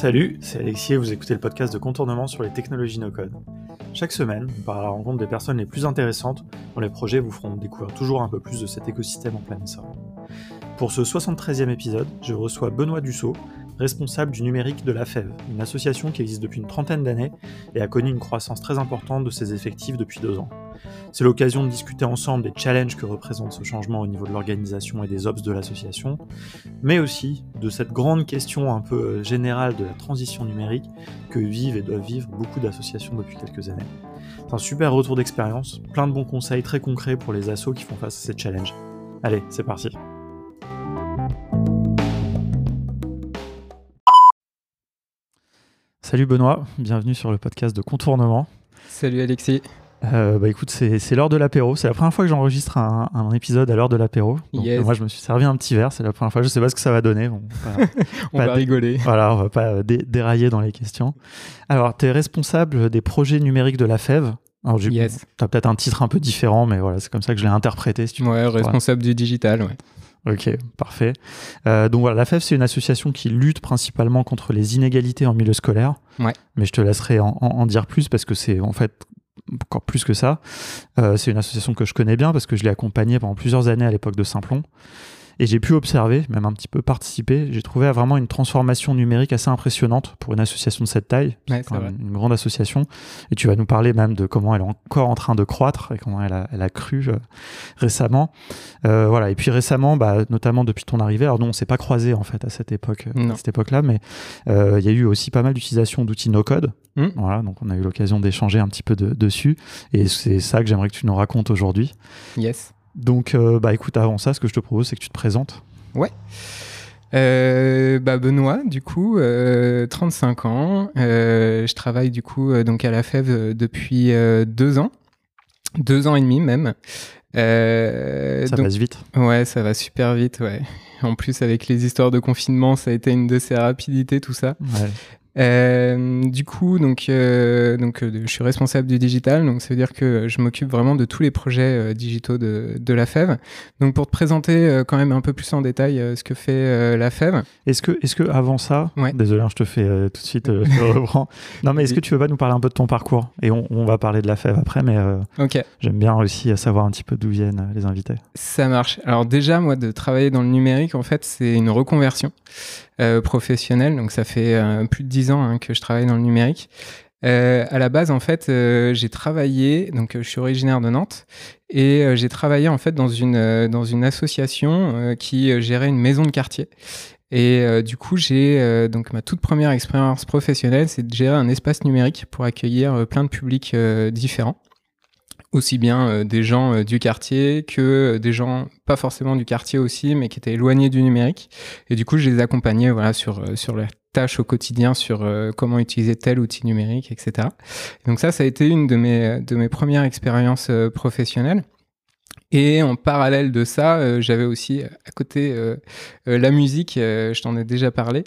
Salut, c'est Alexis et vous écoutez le podcast de Contournement sur les technologies no-code. Chaque semaine, à la rencontre des personnes les plus intéressantes dont les projets vous feront découvrir toujours un peu plus de cet écosystème en plein essor. Pour ce 73e épisode, je reçois Benoît Dussault, responsable du numérique de la FEV, une association qui existe depuis une trentaine d'années et a connu une croissance très importante de ses effectifs depuis deux ans. C'est l'occasion de discuter ensemble des challenges que représente ce changement au niveau de l'organisation et des ops de l'association, mais aussi de cette grande question un peu euh, générale de la transition numérique que vivent et doivent vivre beaucoup d'associations depuis quelques années. C'est un super retour d'expérience, plein de bons conseils très concrets pour les assos qui font face à ces challenges. Allez, c'est parti. Salut Benoît, bienvenue sur le podcast de Contournement. Salut Alexis. Euh, bah écoute, c'est l'heure de l'apéro. C'est la première fois que j'enregistre un, un, épisode à l'heure de l'apéro. Yes. moi, je me suis servi un petit verre. C'est la première fois. Je sais pas ce que ça va donner. Bon, pas, on pas va rigoler. Voilà, on va pas dé dérailler dans les questions. Alors, tu es responsable des projets numériques de la FEV. Alors, yes. tu as peut-être un titre un peu différent, mais voilà, c'est comme ça que je l'ai interprété. Si tu ouais, responsable du digital, ouais. Ok, parfait. Euh, donc voilà, la FEV, c'est une association qui lutte principalement contre les inégalités en milieu scolaire. Ouais. Mais je te laisserai en, en, en dire plus parce que c'est en fait encore plus que ça. Euh, c'est une association que je connais bien parce que je l'ai accompagnée pendant plusieurs années à l'époque de Simplon. Et j'ai pu observer, même un petit peu participer, j'ai trouvé vraiment une transformation numérique assez impressionnante pour une association de cette taille. Ouais, c'est une, une grande association. Et tu vas nous parler même de comment elle est encore en train de croître et comment elle a, elle a cru euh, récemment. Euh, voilà. Et puis récemment, bah, notamment depuis ton arrivée, alors nous on s'est pas croisés en fait à cette époque, non. à cette époque-là, mais euh, il y a eu aussi pas mal d'utilisation d'outils no-code. Mmh. Voilà, donc on a eu l'occasion d'échanger un petit peu de, dessus. Et c'est ça que j'aimerais que tu nous racontes aujourd'hui. Yes. Donc, euh, bah écoute, avant ça, ce que je te propose, c'est que tu te présentes. Ouais. Euh, bah Benoît, du coup, euh, 35 ans. Euh, je travaille du coup donc à la FEV depuis deux ans, deux ans et demi même. ça donc, passe vite. Ouais, ça va super vite, ouais. En plus, avec les histoires de confinement, ça a été une de ces rapidités, tout ça. Ouais. Euh, du coup, donc, euh, donc euh, je suis responsable du digital, donc ça veut dire que je m'occupe vraiment de tous les projets digitaux de, de, la FEV. Donc pour te présenter quand même un peu plus en détail ce que fait la FEV. Est-ce que, est-ce que avant ça, ouais. désolé, hein, je te fais tout de suite, je reprends. Non, mais est-ce que tu veux pas nous parler un peu de ton parcours? Et on, on va parler de la FEV après, mais okay. j'aime bien aussi savoir un petit peu d'où viennent les invités. Ça marche. Alors déjà, moi, de travailler dans le numérique, en fait, c'est une reconversion. Euh, professionnel. Donc ça fait euh, plus de dix ans hein, que je travaille dans le numérique. Euh, à la base, en fait, euh, j'ai travaillé. Donc, je suis originaire de Nantes et j'ai travaillé en fait dans une dans une association qui gérait une maison de quartier. Et du coup, j'ai donc ma toute première expérience professionnelle, c'est de gérer un espace numérique pour accueillir plein de publics différents aussi bien euh, des gens euh, du quartier que des gens pas forcément du quartier aussi, mais qui étaient éloignés du numérique. Et du coup, je les accompagnais voilà sur euh, sur leurs tâches au quotidien, sur euh, comment utiliser tel outil numérique, etc. Et donc ça, ça a été une de mes de mes premières expériences euh, professionnelles. Et en parallèle de ça, euh, j'avais aussi à côté euh, euh, la musique, je t'en ai déjà parlé.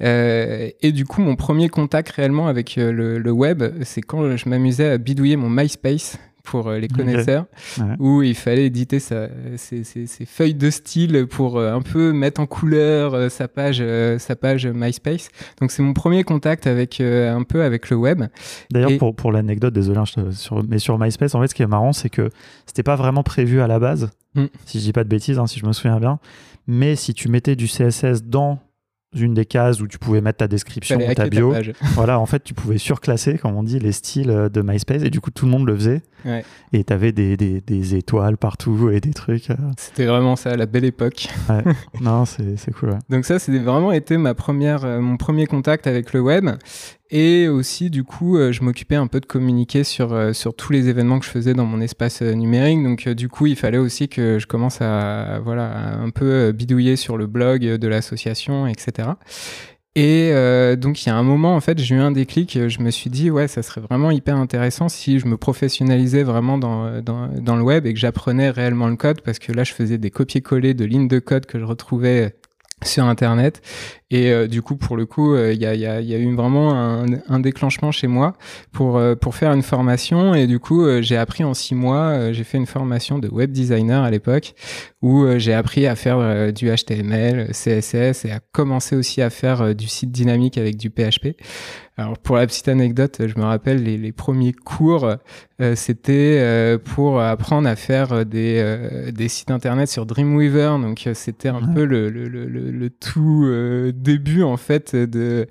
et du coup, mon premier contact réellement avec le web, c'est quand je m'amusais à bidouiller mon MySpace pour euh, les connaisseurs, okay. ouais. où il fallait éditer sa, ses, ses, ses, feuilles de style pour euh, un peu mettre en couleur euh, sa page, sa page MySpace. Donc c'est mon premier contact avec un peu avec le web. D'ailleurs, Et... pour, pour l'anecdote, désolé, hein, sur, mais sur MySpace, en fait, ce qui est marrant, c'est que c'était pas vraiment prévu à la base, mm. si je dis pas de bêtises, hein, si je me souviens bien. Mais si tu mettais du CSS dans une des cases où tu pouvais mettre ta description, ta bio. Ta voilà, en fait, tu pouvais surclasser, comme on dit, les styles de MySpace et du coup, tout le monde le faisait. Ouais. Et tu avais des, des, des, étoiles partout et des trucs. euh. C'était vraiment ça, la belle époque. Ouais. non, c'est cool. Ouais. Donc, ça, c'est vraiment été ma première, euh, mon premier contact avec le web. Et aussi, du coup, euh, je m'occupais un peu de communiquer sur, euh, sur tous les événements que je faisais dans mon espace euh, numérique. Donc, du coup, il fallait aussi que je commence à, voilà, à un peu bidouiller sur le blog de l'association, etc. Et euh, donc il y a un moment en fait j'ai eu un déclic, je me suis dit ouais ça serait vraiment hyper intéressant si je me professionnalisais vraiment dans, dans, dans le web et que j'apprenais réellement le code parce que là je faisais des copier-coller de lignes de code que je retrouvais sur Internet. Et euh, du coup, pour le coup, il y, a, y, a, y, a, eu vraiment un, un, déclenchement chez moi pour, pour faire une formation. Et du coup, j'ai appris en six mois, j'ai fait une formation de web designer à l'époque, où j'ai appris à faire du HTML, CSS et à commencer aussi à faire du site dynamique avec du PHP. Alors pour la petite anecdote, je me rappelle les, les premiers cours, euh, c'était euh, pour apprendre à faire des, euh, des sites internet sur Dreamweaver. Donc c'était un peu le, le, le, le tout début en fait de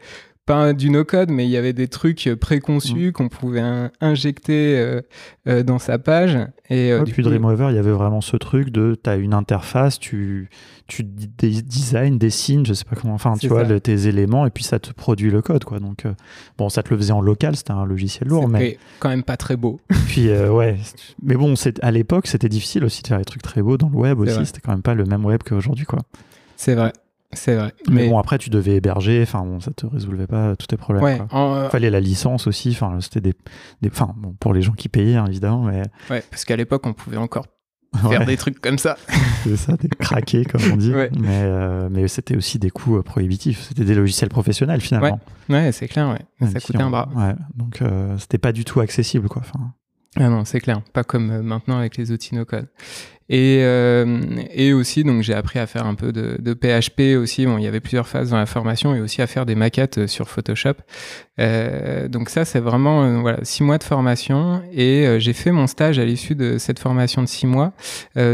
pas du no-code, mais il y avait des trucs préconçus mm. qu'on pouvait injecter euh, euh, dans sa page. Et euh, puis Dreamweaver, il y avait vraiment ce truc de tu as une interface, tu, tu design, dessines, je sais pas comment, enfin tu vois, tes éléments, et puis ça te produit le code. quoi. Donc bon, ça te le faisait en local, c'était un logiciel lourd, mais. quand même pas très beau. puis ouais, mais bon, à l'époque, c'était difficile aussi de faire des trucs très beaux dans le web aussi, c'était quand même pas le même web qu'aujourd'hui. quoi. C'est vrai. C'est vrai. Mais, bon, après, tu devais héberger, enfin, bon, ça te résolvait pas tous tes problèmes. Ouais, Il fallait la licence aussi, enfin, c'était des. Enfin, bon, pour les gens qui payaient, hein, évidemment, mais. Ouais, parce qu'à l'époque, on pouvait encore faire des trucs comme ça. c'est ça, des craqués, comme on dit. Mais, euh, mais c'était aussi des coûts euh, prohibitifs. C'était des logiciels professionnels, finalement. Ouais, c'est clair, ouais. Ça coûtait un bras. Ouais, donc euh, c'était pas du tout accessible, quoi. Enfin. Ah non, c'est clair, pas comme maintenant avec les outils no-code. Et, euh, et aussi, donc j'ai appris à faire un peu de, PHP aussi. Bon, il y avait plusieurs phases dans la formation et aussi à faire des maquettes euh, sur Photoshop. Euh, donc ça, c'est vraiment euh, voilà six mois de formation et euh, j'ai fait mon stage à l'issue de cette formation de six mois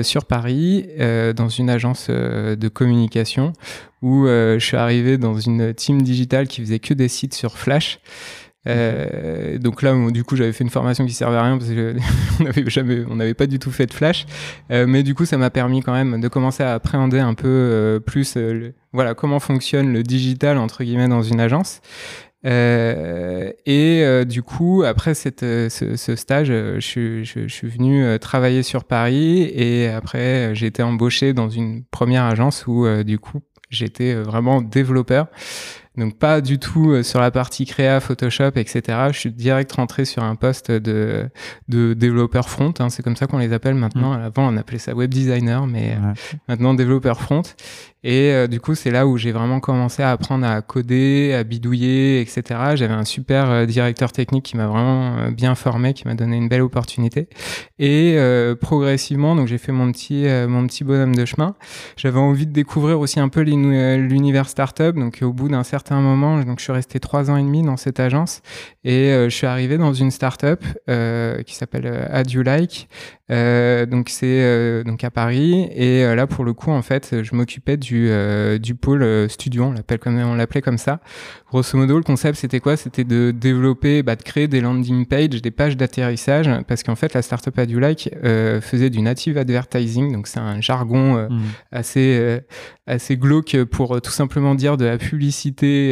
sur Paris dans une agence de communication où je suis arrivé dans une team digitale qui faisait que des sites sur Flash. Euh, donc là, du coup, j'avais fait une formation qui servait à rien parce qu'on n'avait jamais, on n'avait pas du tout fait de flash. Euh, mais du coup, ça m'a permis quand même de commencer à appréhender un peu euh, plus, voilà, comment fonctionne le digital entre guillemets dans une agence. Et du coup, après cette, ce, ce, stage, je, je, je, suis venu travailler sur Paris et après j'ai été embauché dans une première agence où du coup j'étais vraiment développeur. Donc pas du tout euh, sur la partie créa, Photoshop, etc. Je suis direct rentré sur un poste de, de développeur front. Hein. C'est comme ça qu'on les appelle maintenant. Mm. Avant, on appelait ça web designer, mais euh, maintenant développeur front. Et euh, du coup, c'est là où j'ai vraiment commencé à apprendre à coder, à bidouiller, etc. J'avais un super euh, directeur technique qui m'a vraiment euh, bien formé, qui m'a donné une belle opportunité. Et progressivement, donc j'ai fait mon petit mon petit bonhomme de chemin. J'avais envie de découvrir aussi un peu l'univers startup. Donc au bout d'un certain moment, donc je suis resté trois ans et demi dans cette agence et je suis arrivé dans une startup qui s'appelle Ad You Like. donc c'est donc à Paris et là pour le coup en fait, je m'occupais du euh, du, pôle euh, studio, on l'appelle comme on l'appelait comme ça. Grosso modo, le concept c'était quoi? C'était de développer, bah, de créer des landing pages, des pages d'atterrissage, parce qu'en fait la startup Ad You Like euh, faisait du native advertising, donc c'est un jargon mmh. assez assez glauque pour tout simplement dire de la publicité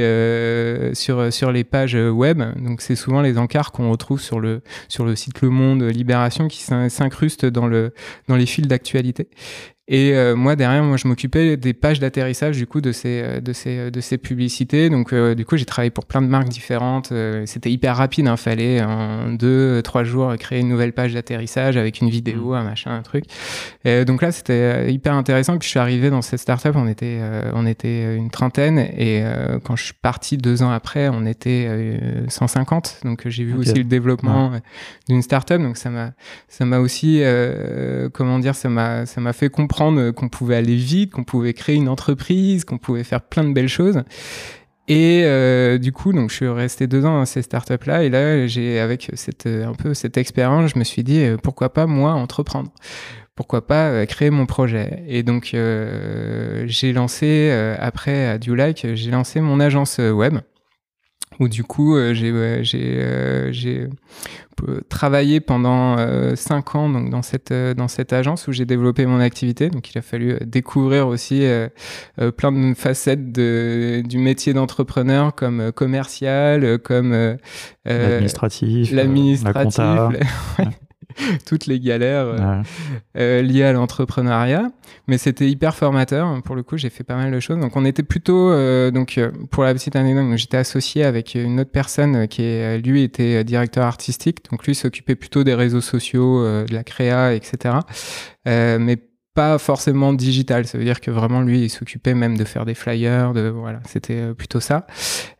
sur sur les pages web. Donc c'est souvent les encarts qu'on retrouve sur le sur le site Le Monde, Libération, qui s'incrustent dans le dans les fils d'actualité. Et euh, moi derrière, moi je m'occupais des pages d'atterrissage du coup de ces euh, de ces euh, de ces publicités. Donc du coup j'ai travaillé pour plein de marques différentes. C'était hyper rapide, hein, fallait en deux trois jours créer une nouvelle page d'atterrissage avec une vidéo, mmh. un machin, un truc. Et donc là c'était hyper intéressant. que je suis arrivé dans cette startup, on était on était une trentaine et quand je suis parti deux ans après, on était 150. Donc j'ai vu aussi le développement d'une startup. Donc ça m'a ça m'a aussi comment dire ça m'a ça m'a fait comprendre qu'on pouvait aller vite, qu'on pouvait créer une entreprise, qu'on pouvait faire plein de belles choses. Et euh, du coup, donc je suis resté deux ans dans ces startups là, et là j'ai avec cette un peu cette expérience, je me suis dit euh, pourquoi pas moi entreprendre, pourquoi pas euh, créer mon projet? Et donc j'ai lancé après à Like, j'ai lancé mon agence web où du coup euh, j'ai j'ai euh, j'ai euh, travaillé pendant cinq ans donc dans cette dans cette agence où j'ai développé mon activité. Donc il a fallu découvrir aussi plein de facettes de, du métier d'entrepreneur comme commercial comme l'administratif l'administratif toutes les galères euh, euh, liées à l'entrepreneuriat. Mais c'était hyper formateur. Pour le coup, j'ai fait pas mal de choses. Donc, on était plutôt, euh, donc, pour la petite anecdote, j'étais associé avec une autre personne qui, est, lui, était directeur artistique. Donc, lui s'occupait plutôt des réseaux sociaux, de la créa, etc. mais pas forcément digital. Ça veut dire que vraiment lui, il s'occupait même de faire des flyers, de voilà, c'était euh, plutôt ça.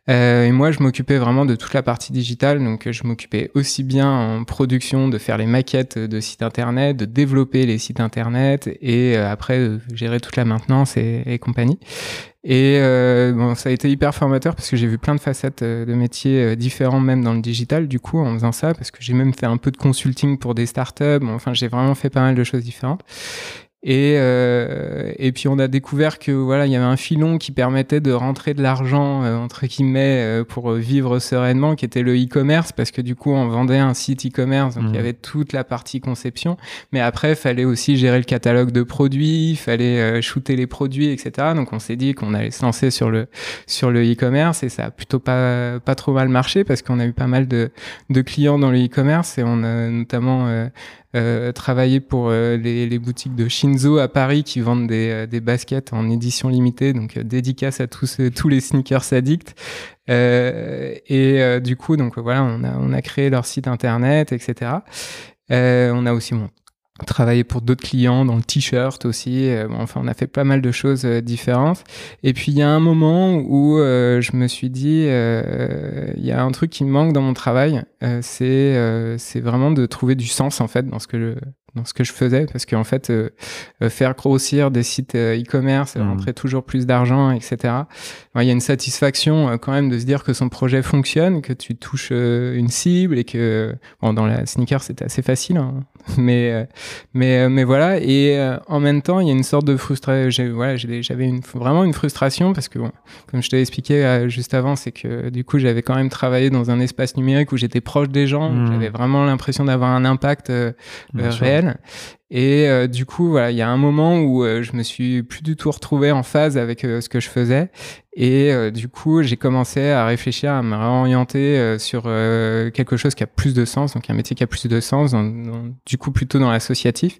Euh, et moi, je m'occupais vraiment de toute la partie digitale. Donc, je m'occupais aussi bien en production de faire les maquettes de sites internet, de développer les sites internet, et euh, après gérer toute la maintenance et, compagnie. Et euh, bon, ça a été hyper formateur parce que j'ai vu plein de facettes de métiers différents, même dans le digital, du coup, en faisant ça, parce que j'ai même fait un peu de consulting pour des startups. Enfin, j'ai vraiment fait pas mal de choses différentes. Et, euh, et puis on a découvert que voilà, il y avait un filon qui permettait de rentrer de l'argent euh, entre guillemets euh, pour vivre sereinement, qui était le e-commerce, parce que du coup on vendait un site e-commerce, donc il y mmh. avait toute la partie conception, mais après il fallait aussi gérer le catalogue de produits, il fallait euh, shooter les produits, etc. Donc on s'est dit qu'on allait se lancer sur le sur le e-commerce et ça a plutôt pas pas trop mal marché parce qu'on a eu pas mal de de clients dans le e-commerce et on a notamment euh, travailler pour euh, les, boutiques de Shinzo à Paris qui vendent des, euh, baskets en édition limitée, donc dédicace à tous, tous les sneakers addicts. et du coup, donc voilà, on a, on a créé leur site internet, etc. on a aussi mon travailler pour d'autres clients dans le t-shirt aussi. Euh, enfin, on a fait pas mal de choses euh, différentes. Et puis il y a un moment où euh, je me suis dit, il y a un truc qui me manque dans mon travail, c'est c'est vraiment de trouver du sens en fait dans ce que je, dans ce que je faisais parce qu'en fait euh, euh, faire grossir des sites euh, e-commerce mmh. rentrer toujours plus d'argent etc il y a une satisfaction quand même de se dire que son projet fonctionne que tu touches une cible et que bon dans la sneaker c'était assez facile hein. mais mais mais voilà. Et en même temps il y a une sorte de frustration voilà j'avais une, vraiment une frustration parce que bon, comme je t'ai expliqué juste avant c'est que du coup j'avais quand même travaillé dans un espace numérique où j'étais proche des gens. Mmh. j'avais vraiment l'impression d'avoir un impact réel et euh, du coup, voilà, il y a un moment où euh, je me suis plus du tout retrouvé en phase avec euh, ce que je faisais. Et du coup, j'ai commencé à réfléchir, à me réorienter sur quelque chose qui a plus de sens, donc un métier qui a plus de sens, du coup plutôt dans l'associatif.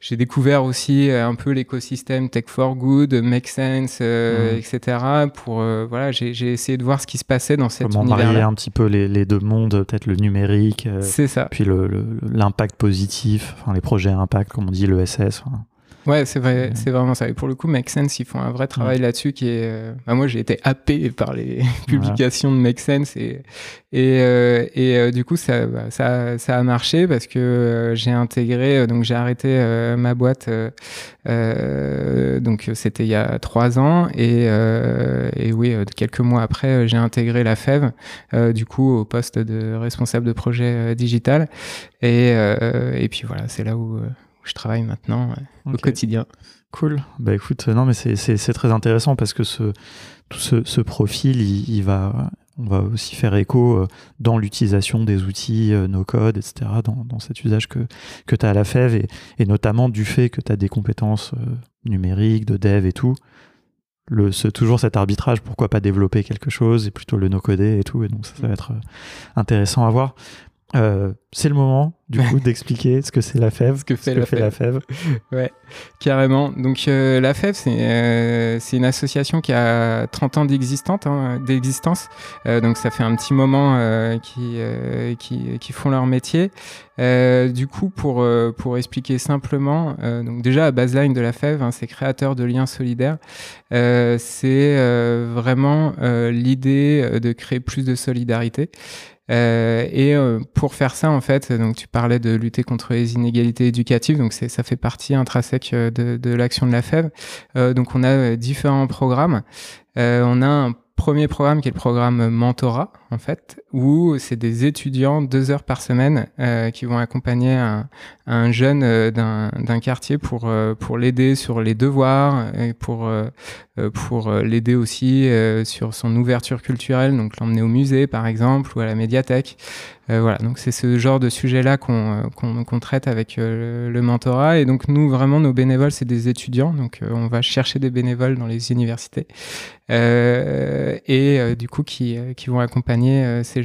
J'ai découvert aussi un peu l'écosystème Tech for Good, Make Sense, mmh. etc. Pour voilà, j'ai essayé de voir ce qui se passait dans cette Comment marier un petit peu les, les deux mondes, peut-être le numérique, c'est ça. Puis l'impact positif, enfin les projets à impact comme on dit, l'ESS. Ouais, c'est vrai, c'est vraiment ça. Et pour le coup, Make Sense, ils font un vrai travail là-dessus qui est. Euh, bah, moi, j'ai été happé par les publications de Make Sense et et, euh, et euh, du coup, ça, bah, ça, ça a marché parce que j'ai intégré, donc j'ai arrêté ma boîte. donc c'était il y a trois ans et et oui, quelques mois après, j'ai intégré la FEV, du coup au poste de responsable de projet digital et et puis voilà, c'est là où je travaille maintenant au quotidien. Cool. Bah écoute, non mais c'est très intéressant parce que ce, tout ce, ce profil, il, va, on va aussi faire écho euh, dans l'utilisation des outils euh, no-code, etc., dans, dans, cet usage que, que tu as à la FEV et, et, notamment du fait que tu as des compétences euh, numériques, de dev et tout. Le, toujours cet arbitrage, pourquoi pas développer quelque chose et plutôt le no-coder et tout. Et donc ça, ça va être intéressant à voir. Euh, c'est le moment, du coup, d'expliquer ce que c'est la fève, ce que fait, la, fève. ouais, carrément. Donc, euh, la fève, c'est euh, une association qui a 30 ans hein, d'existence. Euh, donc, ça fait un petit moment euh, qui, qui, qui, font leur métier. du coup, pour, pour expliquer simplement, donc déjà, à baseline de la fève, hein, c'est créateur de liens solidaires. c'est vraiment l'idée de créer plus de solidarité. Euh, et euh, pour faire ça, en fait, donc tu parlais de lutter contre les inégalités éducatives, donc ça fait partie intrinsèque euh, de, de l'action de la FEB. donc on a différents programmes. on a un premier programme qui est le programme mentorat en fait où c'est des étudiants deux heures par semaine euh, qui vont accompagner un, un jeune euh, d'un quartier pour euh, pour l'aider sur les devoirs et pour pour l'aider aussi sur son ouverture culturelle donc l'emmener au musée par exemple ou à la médiathèque. Voilà donc c'est ce genre de sujet là qu'on qu'on traite avec le, le, mentorat. Et donc nous vraiment nos bénévoles c'est des étudiants. Donc on va chercher des bénévoles dans les universités et du coup qui qui vont accompagner ces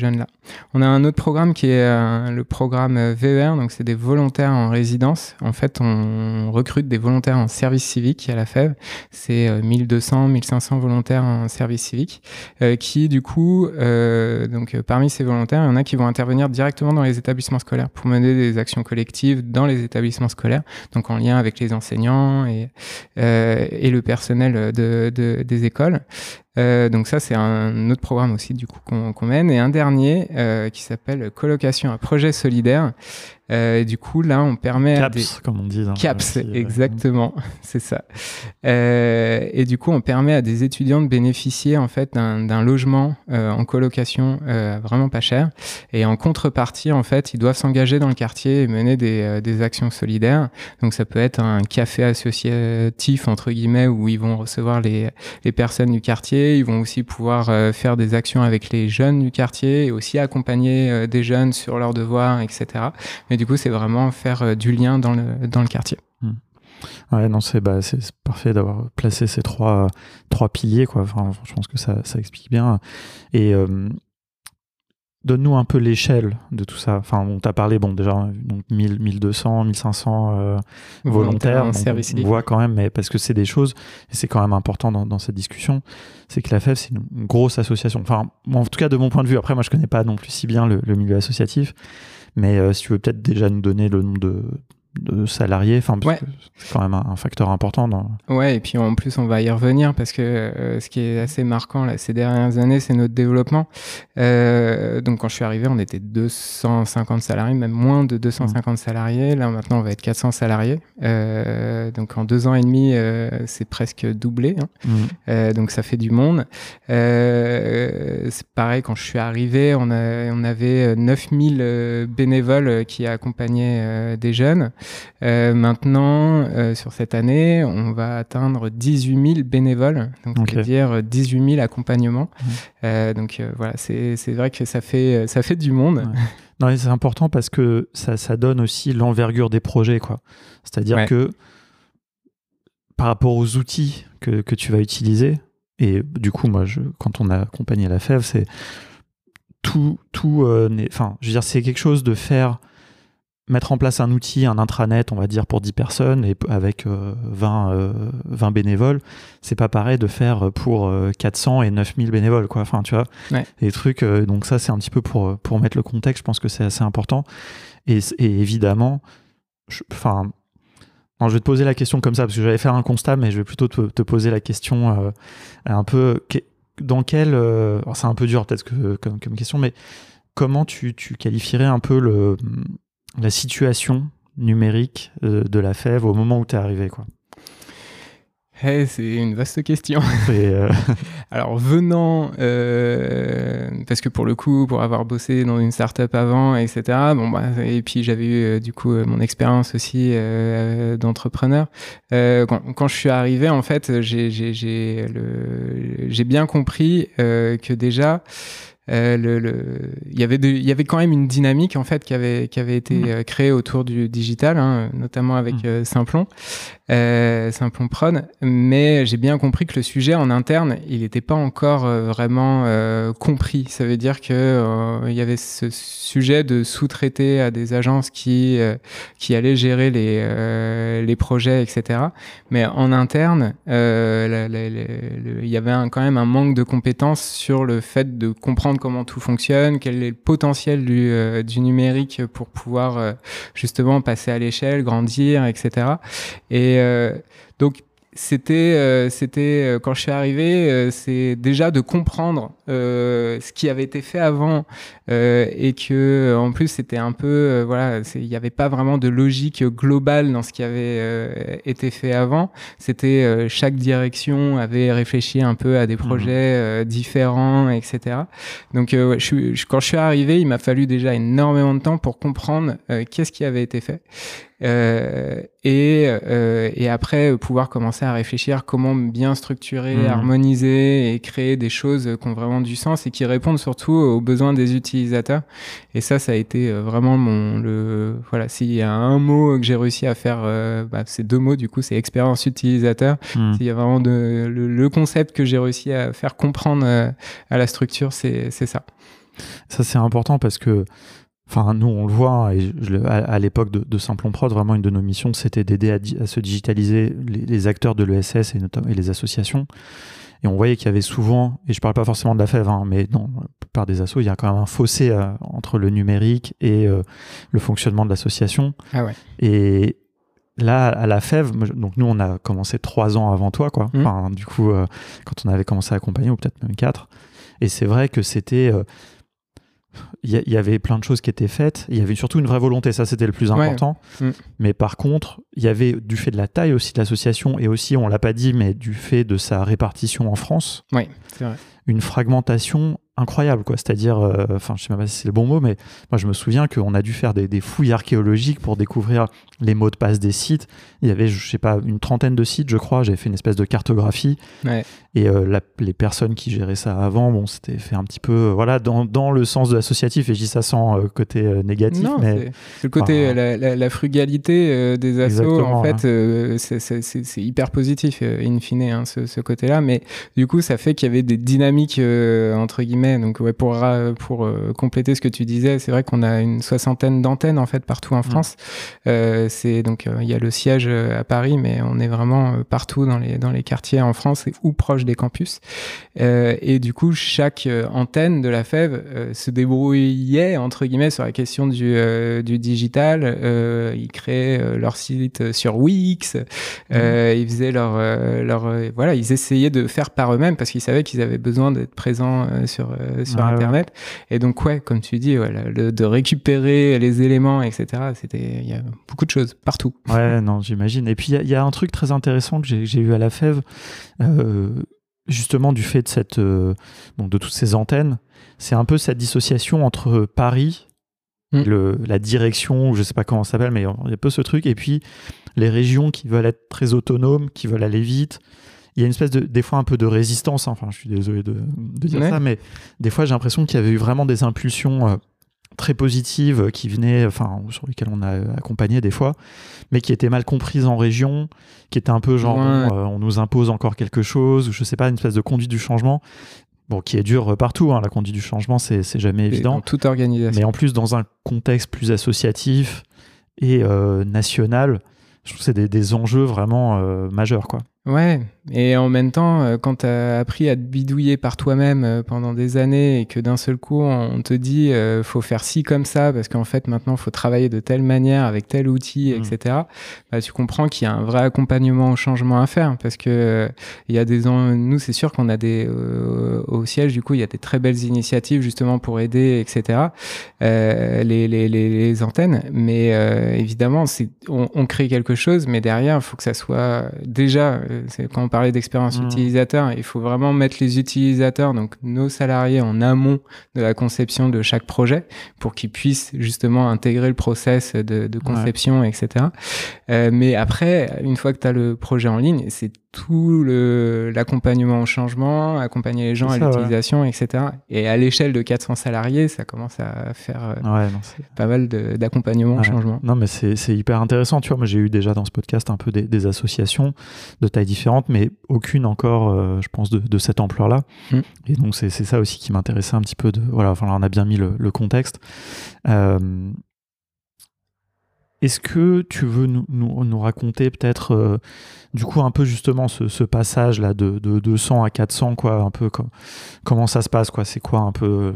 On a un autre programme qui est le programme VER, donc c'est des volontaires en résidence. En fait, on recrute des volontaires en service civique à la FEV. C'est 1200, 1500 volontaires en service civique qui, du coup, donc parmi ces volontaires, il y en a qui vont intervenir directement dans les établissements scolaires pour mener des actions collectives dans les établissements scolaires, donc en lien avec les enseignants et, le personnel de, de, des écoles. Euh, donc ça, c'est un autre programme aussi du coup qu'on mène. Et un dernier euh, qui s'appelle Colocation à projet solidaire. Euh, et du coup, là, on permet CAPS, à des... comme on dit. CAPS, exactement, c'est ça. Euh, et du coup, on permet à des étudiants de bénéficier en fait d'un logement euh, en colocation vraiment pas cher. Et en contrepartie, en fait, ils doivent s'engager dans le quartier et mener des, des, actions solidaires. Donc, ça peut être un café associatif entre guillemets où ils vont recevoir les, les personnes du quartier. Ils vont aussi pouvoir faire des actions avec les jeunes du quartier et aussi accompagner des jeunes sur leurs devoirs, etc. Mais du coup, c'est vraiment faire euh, du lien dans le, dans le quartier. Hmm. Ouais, non, c'est bah, parfait d'avoir placé ces trois, trois piliers. Quoi. Enfin, je pense que ça, ça explique bien. Et euh, donne-nous un peu l'échelle de tout ça. Enfin, on t'a parlé, bon, déjà, donc 1000, 1200, 1500 euh, volontaires. on, voit quand même, mais parce que c'est des choses, et c'est quand même important dans, dans cette discussion, c'est que la FEF, c'est une, grosse association. Enfin, en tout cas, de mon point de vue, après, moi, je connais pas non plus si bien le, le milieu associatif. Mais euh, si tu veux peut-être déjà nous donner le nombre de, de salariés, enfin c'est quand même un, facteur important. Dans... Ouais, et puis en plus on va y revenir parce que euh, ce qui est assez marquant là, ces dernières années, c'est notre développement. Euh, donc quand je suis arrivé, on était 250 salariés, même moins de 250 mmh. salariés. Là maintenant, on va être 400 salariés. Euh, donc en deux ans et demi, c'est presque doublé. Hein. Mmh. Donc ça fait du monde. c'est pareil, quand je suis arrivé, on, a, on avait 9000 bénévoles qui accompagnaient des jeunes. Euh, maintenant, euh, sur cette année, on va atteindre 18 000 bénévoles, donc okay. dire 18 000 accompagnements. Mmh. Euh, donc voilà, c'est vrai que ça fait, ça fait du monde. Ouais. Non, c'est important parce que ça, ça donne aussi l'envergure des projets, quoi. C'est-à-dire ouais. que par rapport aux outils que, que, tu vas utiliser, et du coup, moi, je, quand on a accompagné la FEV, c'est tout, tout, enfin, euh, je veux dire, c'est quelque chose de faire mettre en place un outil, un intranet, on va dire, pour 10 personnes et avec euh, 20, euh, 20 bénévoles, c'est pas pareil de faire pour euh, 400 et 9000 bénévoles, quoi. Enfin, tu vois, ouais. les trucs. Euh, donc ça, c'est un petit peu pour, pour mettre le contexte. Je pense que c'est assez important. Et, et évidemment, enfin, je vais te poser la question comme ça parce que j'allais faire un constat, mais je vais plutôt te, te poser la question euh, un peu dans quel. c'est un peu dur peut-être que, comme, comme question, mais comment tu, tu qualifierais un peu le la situation numérique euh, de la fève au moment où tu es arrivé quoi hey, C'est une vaste question. Euh... Alors venant, euh, parce que pour le coup, pour avoir bossé dans une startup avant, etc. Bon bah, et puis j'avais eu du coup mon expérience aussi euh, d'entrepreneur. Quand, quand, je suis arrivé, en fait, j'ai bien compris que déjà euh, le, le, il, y avait de, il y avait quand même une dynamique en fait qui avait, qui avait été mmh. euh, créée autour du digital, hein, notamment avec mmh. euh, Simplon, euh, Simplon Prod. Mais j'ai bien compris que le sujet en interne, il n'était pas encore euh, vraiment compris. Ça veut dire que il y avait ce sujet de sous-traiter à des agences qui qui allaient gérer les les projets, etc. Mais en interne, la, la, la, il y avait un, quand même un manque de compétences sur le fait de comprendre comment tout fonctionne, quel est le potentiel du, euh, numérique pour pouvoir euh, justement passer à l'échelle, grandir, etc. Et euh, donc c'était euh, c'était euh, quand je suis arrivé euh, c'est déjà de comprendre euh, ce qui avait été fait avant et que en plus c'était un peu voilà il n'y avait pas vraiment de logique globale dans ce qui avait été fait avant c'était chaque direction avait réfléchi un peu à des mmh. projets mmh. différents etc donc je, je, quand je suis arrivé il m'a fallu déjà énormément de temps pour comprendre qu'est-ce qui avait été fait euh, et, euh, et, après pouvoir commencer à réfléchir comment bien structurer, mmh. harmoniser et créer des choses qui ont vraiment du sens et qui répondent surtout aux besoins des utilisateurs. Et ça, ça a été euh, vraiment mon le voilà. S'il y a un mot que j'ai réussi à faire, euh, bah, c'est deux mots du coup, c'est expérience utilisateur. Mmh. S'il y a vraiment de, le, le concept que j'ai réussi à faire comprendre euh, à la structure, c'est c'est ça. Ça, c'est important parce que, enfin, nous, on le voit, et à, l'époque de, de Simplon Prod, vraiment, une de nos missions, c'était d'aider à, se digitaliser les, acteurs de l'ESS et, et les associations. Et on voyait qu'il y avait souvent, et je parle pas forcément de la fève, hein, mais dans la plupart des assos, il y a quand même un fossé euh, entre le numérique et euh, le fonctionnement de l'association. Ah ouais. Et là, à la fève, donc nous, on a commencé trois ans avant toi, quoi. Mmh. Enfin, du coup, euh, quand on avait commencé à accompagner, ou peut-être même quatre. Et c'est vrai que c'était il y, avait plein de choses qui étaient faites. Il y avait surtout une vraie volonté, ça c'était le plus important. Mm. Mais par contre, il y avait du fait de la taille aussi de l'association et aussi, on l'a pas dit, mais du fait de sa répartition en France, vrai. une fragmentation incroyable, quoi. C'est-à-dire, euh, enfin, je sais pas si c'est le bon mot, mais moi, je me souviens qu'on a dû faire des, fouilles archéologiques pour découvrir les mots de passe des sites. Il y avait, je sais pas, une trentaine de sites, je crois. J'avais fait une espèce de cartographie. Et euh, les personnes qui géraient ça avant, bon, c'était fait un petit peu, euh, voilà, dans, dans, le sens de l'associatif. Et je dis ça sans côté négatif, non, mais le côté la, frugalité des assos, en fait, c'est hyper positif in fine, hein, ce, ce côté-là. Mais du coup, ça fait qu'il y avait des dynamiques entre guillemets donc ouais, pour, pour euh, compléter ce que tu disais, c'est vrai qu'on a une soixantaine d'antennes en fait partout en France. Euh, c'est donc euh, il y a le siège à Paris, mais on est vraiment partout dans les dans les quartiers en France ou proche des campus. et du coup, chaque antenne de la FEV se débrouillait entre guillemets sur la question du, du digital. ils créaient leur site sur Wix. Mmh. ils faisaient leur leur voilà, ils essayaient de faire par eux-mêmes parce qu'ils savaient qu'ils avaient besoin d'être présents sur euh, sur Internet. Et donc, ouais, comme tu dis, de récupérer les éléments, etc., c'était, il y a beaucoup de choses partout. Ouais, non, j'imagine. Et puis, il y, a un truc très intéressant que j'ai eu à la fève, euh, justement, du fait de cette, euh, donc de toutes ces antennes, c'est un peu cette dissociation entre Paris, mm. le, la direction, je sais pas comment ça s'appelle, mais il y a un peu ce truc, et puis les régions qui veulent être très autonomes, qui veulent aller vite, il y a une espèce de, des fois un peu de résistance. Hein. Enfin, je suis désolé de, dire ça, mais des fois j'ai l'impression qu'il y avait eu vraiment des impulsions euh, très positives qui venaient, enfin, sur lesquelles on a accompagné des fois, mais qui étaient mal comprises en région, qui étaient un peu genre, euh, on nous impose encore quelque chose, ou je sais pas, une espèce de conduite du changement. Bon, qui est dur partout, hein. la conduite du changement, c'est jamais évident. Dans toute organisation. Mais en plus, dans un contexte plus associatif et euh, national, je trouve que c'est des, des, enjeux vraiment majeurs, quoi. Ouais, et en même temps, euh, quand tu as appris à te bidouiller par toi-même euh, pendant des années et que d'un seul coup, on te dit euh, faut faire ci comme ça parce qu'en fait maintenant, faut travailler de telle manière avec tel outil, mmh. etc. Bah, tu comprends qu'il y a un vrai accompagnement au changement à faire parce que il y a des nous, c'est sûr qu'on a des au siège du coup, il y a des très belles initiatives justement pour aider, etc. les, les, les, les, antennes, mais évidemment, c'est on, on, crée quelque chose, mais derrière, il faut que ça soit déjà c'est quand on parlait d'expérience mmh. utilisateur, il faut vraiment mettre les utilisateurs, donc nos salariés, en amont de la conception de chaque projet pour qu'ils puissent justement intégrer le process de, conception, etc. Euh, mais après, une fois que tu as le projet en ligne, c'est tout l'accompagnement au changement, accompagner les gens à l'utilisation, etc. Et à l'échelle de 400 salariés, ça commence à faire euh, pas mal d'accompagnement au changement. Non, mais c'est hyper intéressant. Tu vois, moi, j'ai eu déjà dans ce podcast un peu des, associations de tailles différentes, mais aucune encore, euh, je pense, de, cette ampleur-là. Mm. Et donc, c'est ça aussi qui m'intéressait un petit peu. De, voilà, enfin, on a bien mis le, contexte. Euh, est-ce que tu veux nous, nous, raconter peut-être euh, du coup un peu justement ce, passage là de, de, 200 à 400 quoi un peu comment ça se passe quoi? C'est quoi un peu euh,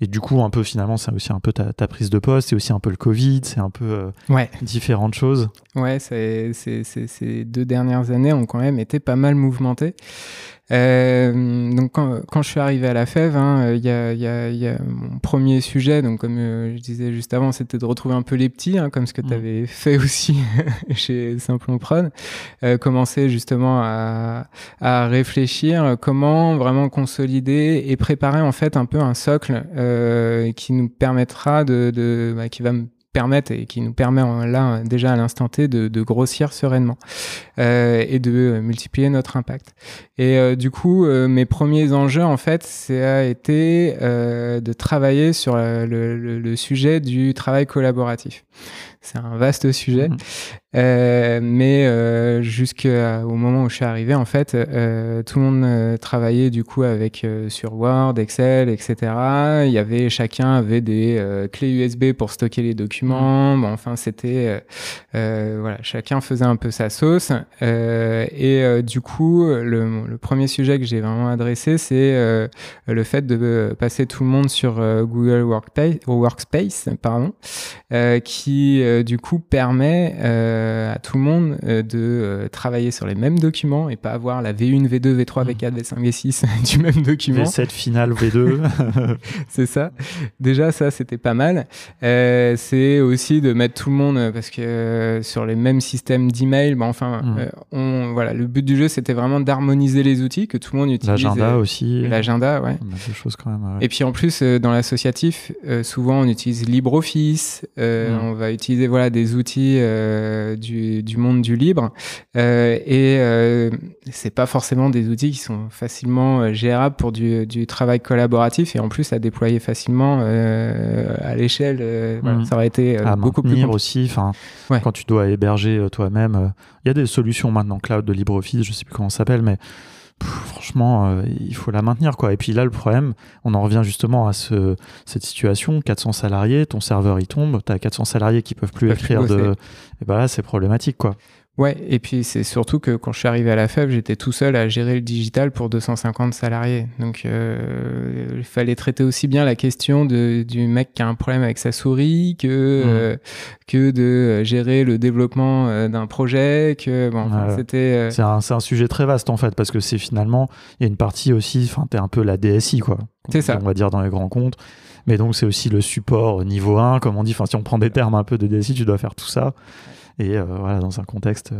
et du coup un peu finalement c'est aussi un peu ta, prise de poste c'est aussi un peu le Covid c'est un peu euh, ouais. différentes choses. Ouais c'est, ces deux dernières années ont quand même été pas mal mouvementées euh, donc quand, quand, je suis arrivé à la FEV, hein, il y, a, y, a, y, a, mon premier sujet, donc comme euh, je disais juste avant, c'était de retrouver un peu les petits, hein, comme ce que tu avais fait aussi chez Simplon Prod, euh, commencer justement à, à, réfléchir comment vraiment consolider et préparer en fait un peu un socle euh, qui nous permettra de, de bah, qui va me permettent et qui nous permet là déjà à l'instant T de, grossir sereinement euh, et de multiplier notre impact. Et euh, du coup, euh, mes premiers enjeux en fait, ça a été euh, de travailler sur le, sujet du travail collaboratif. C'est un vaste sujet. Mmh. Euh, mais euh, jusqu'au moment où je suis arrivé, en fait, euh, tout le monde travaillait du coup avec sur Word, Excel, etc. Il y avait chacun avait des clés USB pour stocker les documents. Bon, enfin, c'était voilà, chacun faisait un peu sa sauce. et du coup, le, le, premier sujet que j'ai vraiment adressé, c'est le fait de passer tout le monde sur Google Workspace, Workspace pardon, qui du coup permet euh, à tout le monde euh, de euh, travailler sur les mêmes documents et pas avoir la V1, V2, V3, V4, V5, V6 du même document. V7 final, V2. c'est ça. Déjà, ça, c'était pas mal. c'est aussi de mettre tout le monde, parce que sur les mêmes systèmes d'email, bah, enfin, mmh. on, voilà, le but du jeu, c'était vraiment d'harmoniser les outils, que tout le monde utilise. L'agenda aussi. L'agenda, ouais. On a des choses quand même. Ouais. Et puis en plus, dans l'associatif, souvent, on utilise LibreOffice. Mmh. On va utiliser voilà, des outils euh, du, du, monde du libre. Euh, et euh, c'est pas forcément des outils qui sont facilement gérables pour du, du, travail collaboratif et en plus à déployer facilement à l'échelle. Mmh. ça aurait été à beaucoup plus compliqué. aussi. Enfin, ouais. quand tu dois héberger toi-même, il y a des solutions maintenant cloud de LibreOffice, je sais plus comment ça s'appelle, mais franchement, euh, il faut la maintenir quoi. Et puis là, le problème, on en revient justement à ce, cette situation 400 salariés, ton serveur il tombe, tu as 400 salariés qui peuvent plus écrire de. Et bah là, c'est problématique quoi. Ouais, et puis c'est surtout que quand je suis arrivé à la FEB, j'étais tout seul à gérer le digital pour 250 salariés. Donc euh, il fallait traiter aussi bien la question de, du mec qui a un problème avec sa souris que, mmh. euh, que de gérer le développement euh, d'un projet. Que bon, enfin, c'était. C'est un, un, sujet très vaste en fait, parce que c'est finalement, il y a une partie aussi, enfin, t'es un peu la DSI quoi. C'est ça. On va dire dans les grands comptes. Mais donc c'est aussi le support niveau 1, comme on dit. Enfin, si on prend des termes un peu de DSI, tu dois faire tout ça. Et euh, voilà, dans un contexte.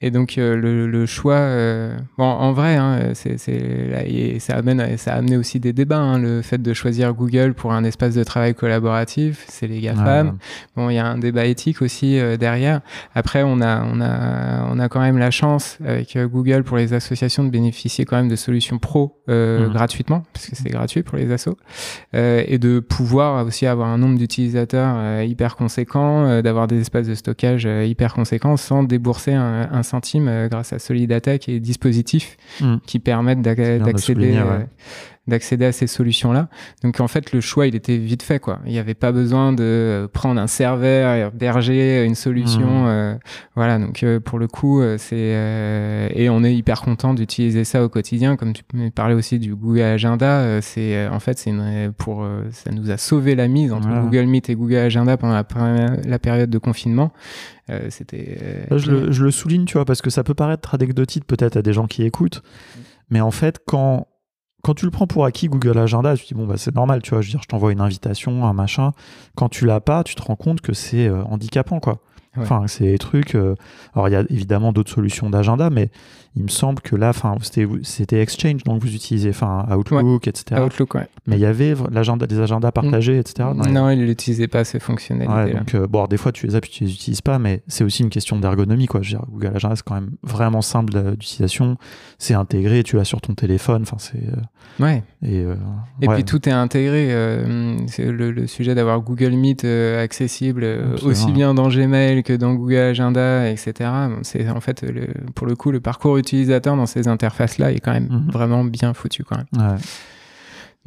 Euh, et donc euh, le, le, choix, euh, bon, en vrai, hein, c'est, ça, amène, ça a amené aussi des débats. Hein, le fait de choisir Google pour un espace de travail collaboratif, c'est les GAFAM. Ouais. Bon, il y a un débat éthique aussi euh, derrière. Après, on a, on, a, on a quand même la chance avec Google pour les associations de bénéficier quand même de solutions pro mmh. gratuitement, parce que c'est gratuit pour les assos, et de pouvoir aussi avoir un nombre d'utilisateurs hyper conséquent, d'avoir des espaces de stockage hyper conséquents sans débourser un, un centimes euh, grâce à Solidatech et dispositifs mmh. qui permettent d'accéder euh, d'accéder à ces solutions-là. Donc en fait, le choix, il était vite fait. quoi. Il n'y avait pas besoin de prendre un serveur, héberger une solution. Mmh. Euh, voilà, donc euh, pour le coup, euh, c'est... Euh, et on est hyper content d'utiliser ça au quotidien. Comme tu parlais aussi du Google Agenda, euh, c'est en fait, c'est pour ça nous a sauvé la mise entre voilà. Google Meet et Google Agenda pendant la, la période de confinement. C'était... Je le, je le souligne, tu vois, parce que ça peut paraître anecdotique peut-être à des gens qui écoutent. Mais en fait, quand quand tu le prends pour acquis Google Agenda, tu te dis bon bah c'est normal, tu vois, je veux dire, je t'envoie une invitation, un machin. Quand tu l'as pas, tu te rends compte que c'est euh, handicapant quoi. Ouais. Enfin, c'est des trucs. Euh... Alors, il y a évidemment d'autres solutions d'agenda, mais il me semble que là, enfin, c'était Exchange donc vous utilisez, enfin, Outlook, ouais. etc. Outlook, ouais. Mais il y avait l'agenda, des agendas partagés, mmh. etc. Non, non il n'utilisait pas ces fonctionnalités. Ouais, donc, euh, bon, alors, des fois, tu les as puis tu les utilises pas, mais c'est aussi une question d'ergonomie, quoi. Je veux dire, Google Agenda, c'est quand même vraiment simple d'utilisation. C'est intégré, tu l'as sur ton téléphone. Enfin, c'est. Euh, ouais. Et, euh, et puis tout est intégré. c'est le, le, sujet d'avoir Google Meet accessible Absolument. aussi bien dans Gmail que dans Google Agenda, etc. C'est en fait, le, pour le coup, le parcours utilisateur dans ces interfaces-là est quand même mmh. vraiment bien foutu quand même. Ouais.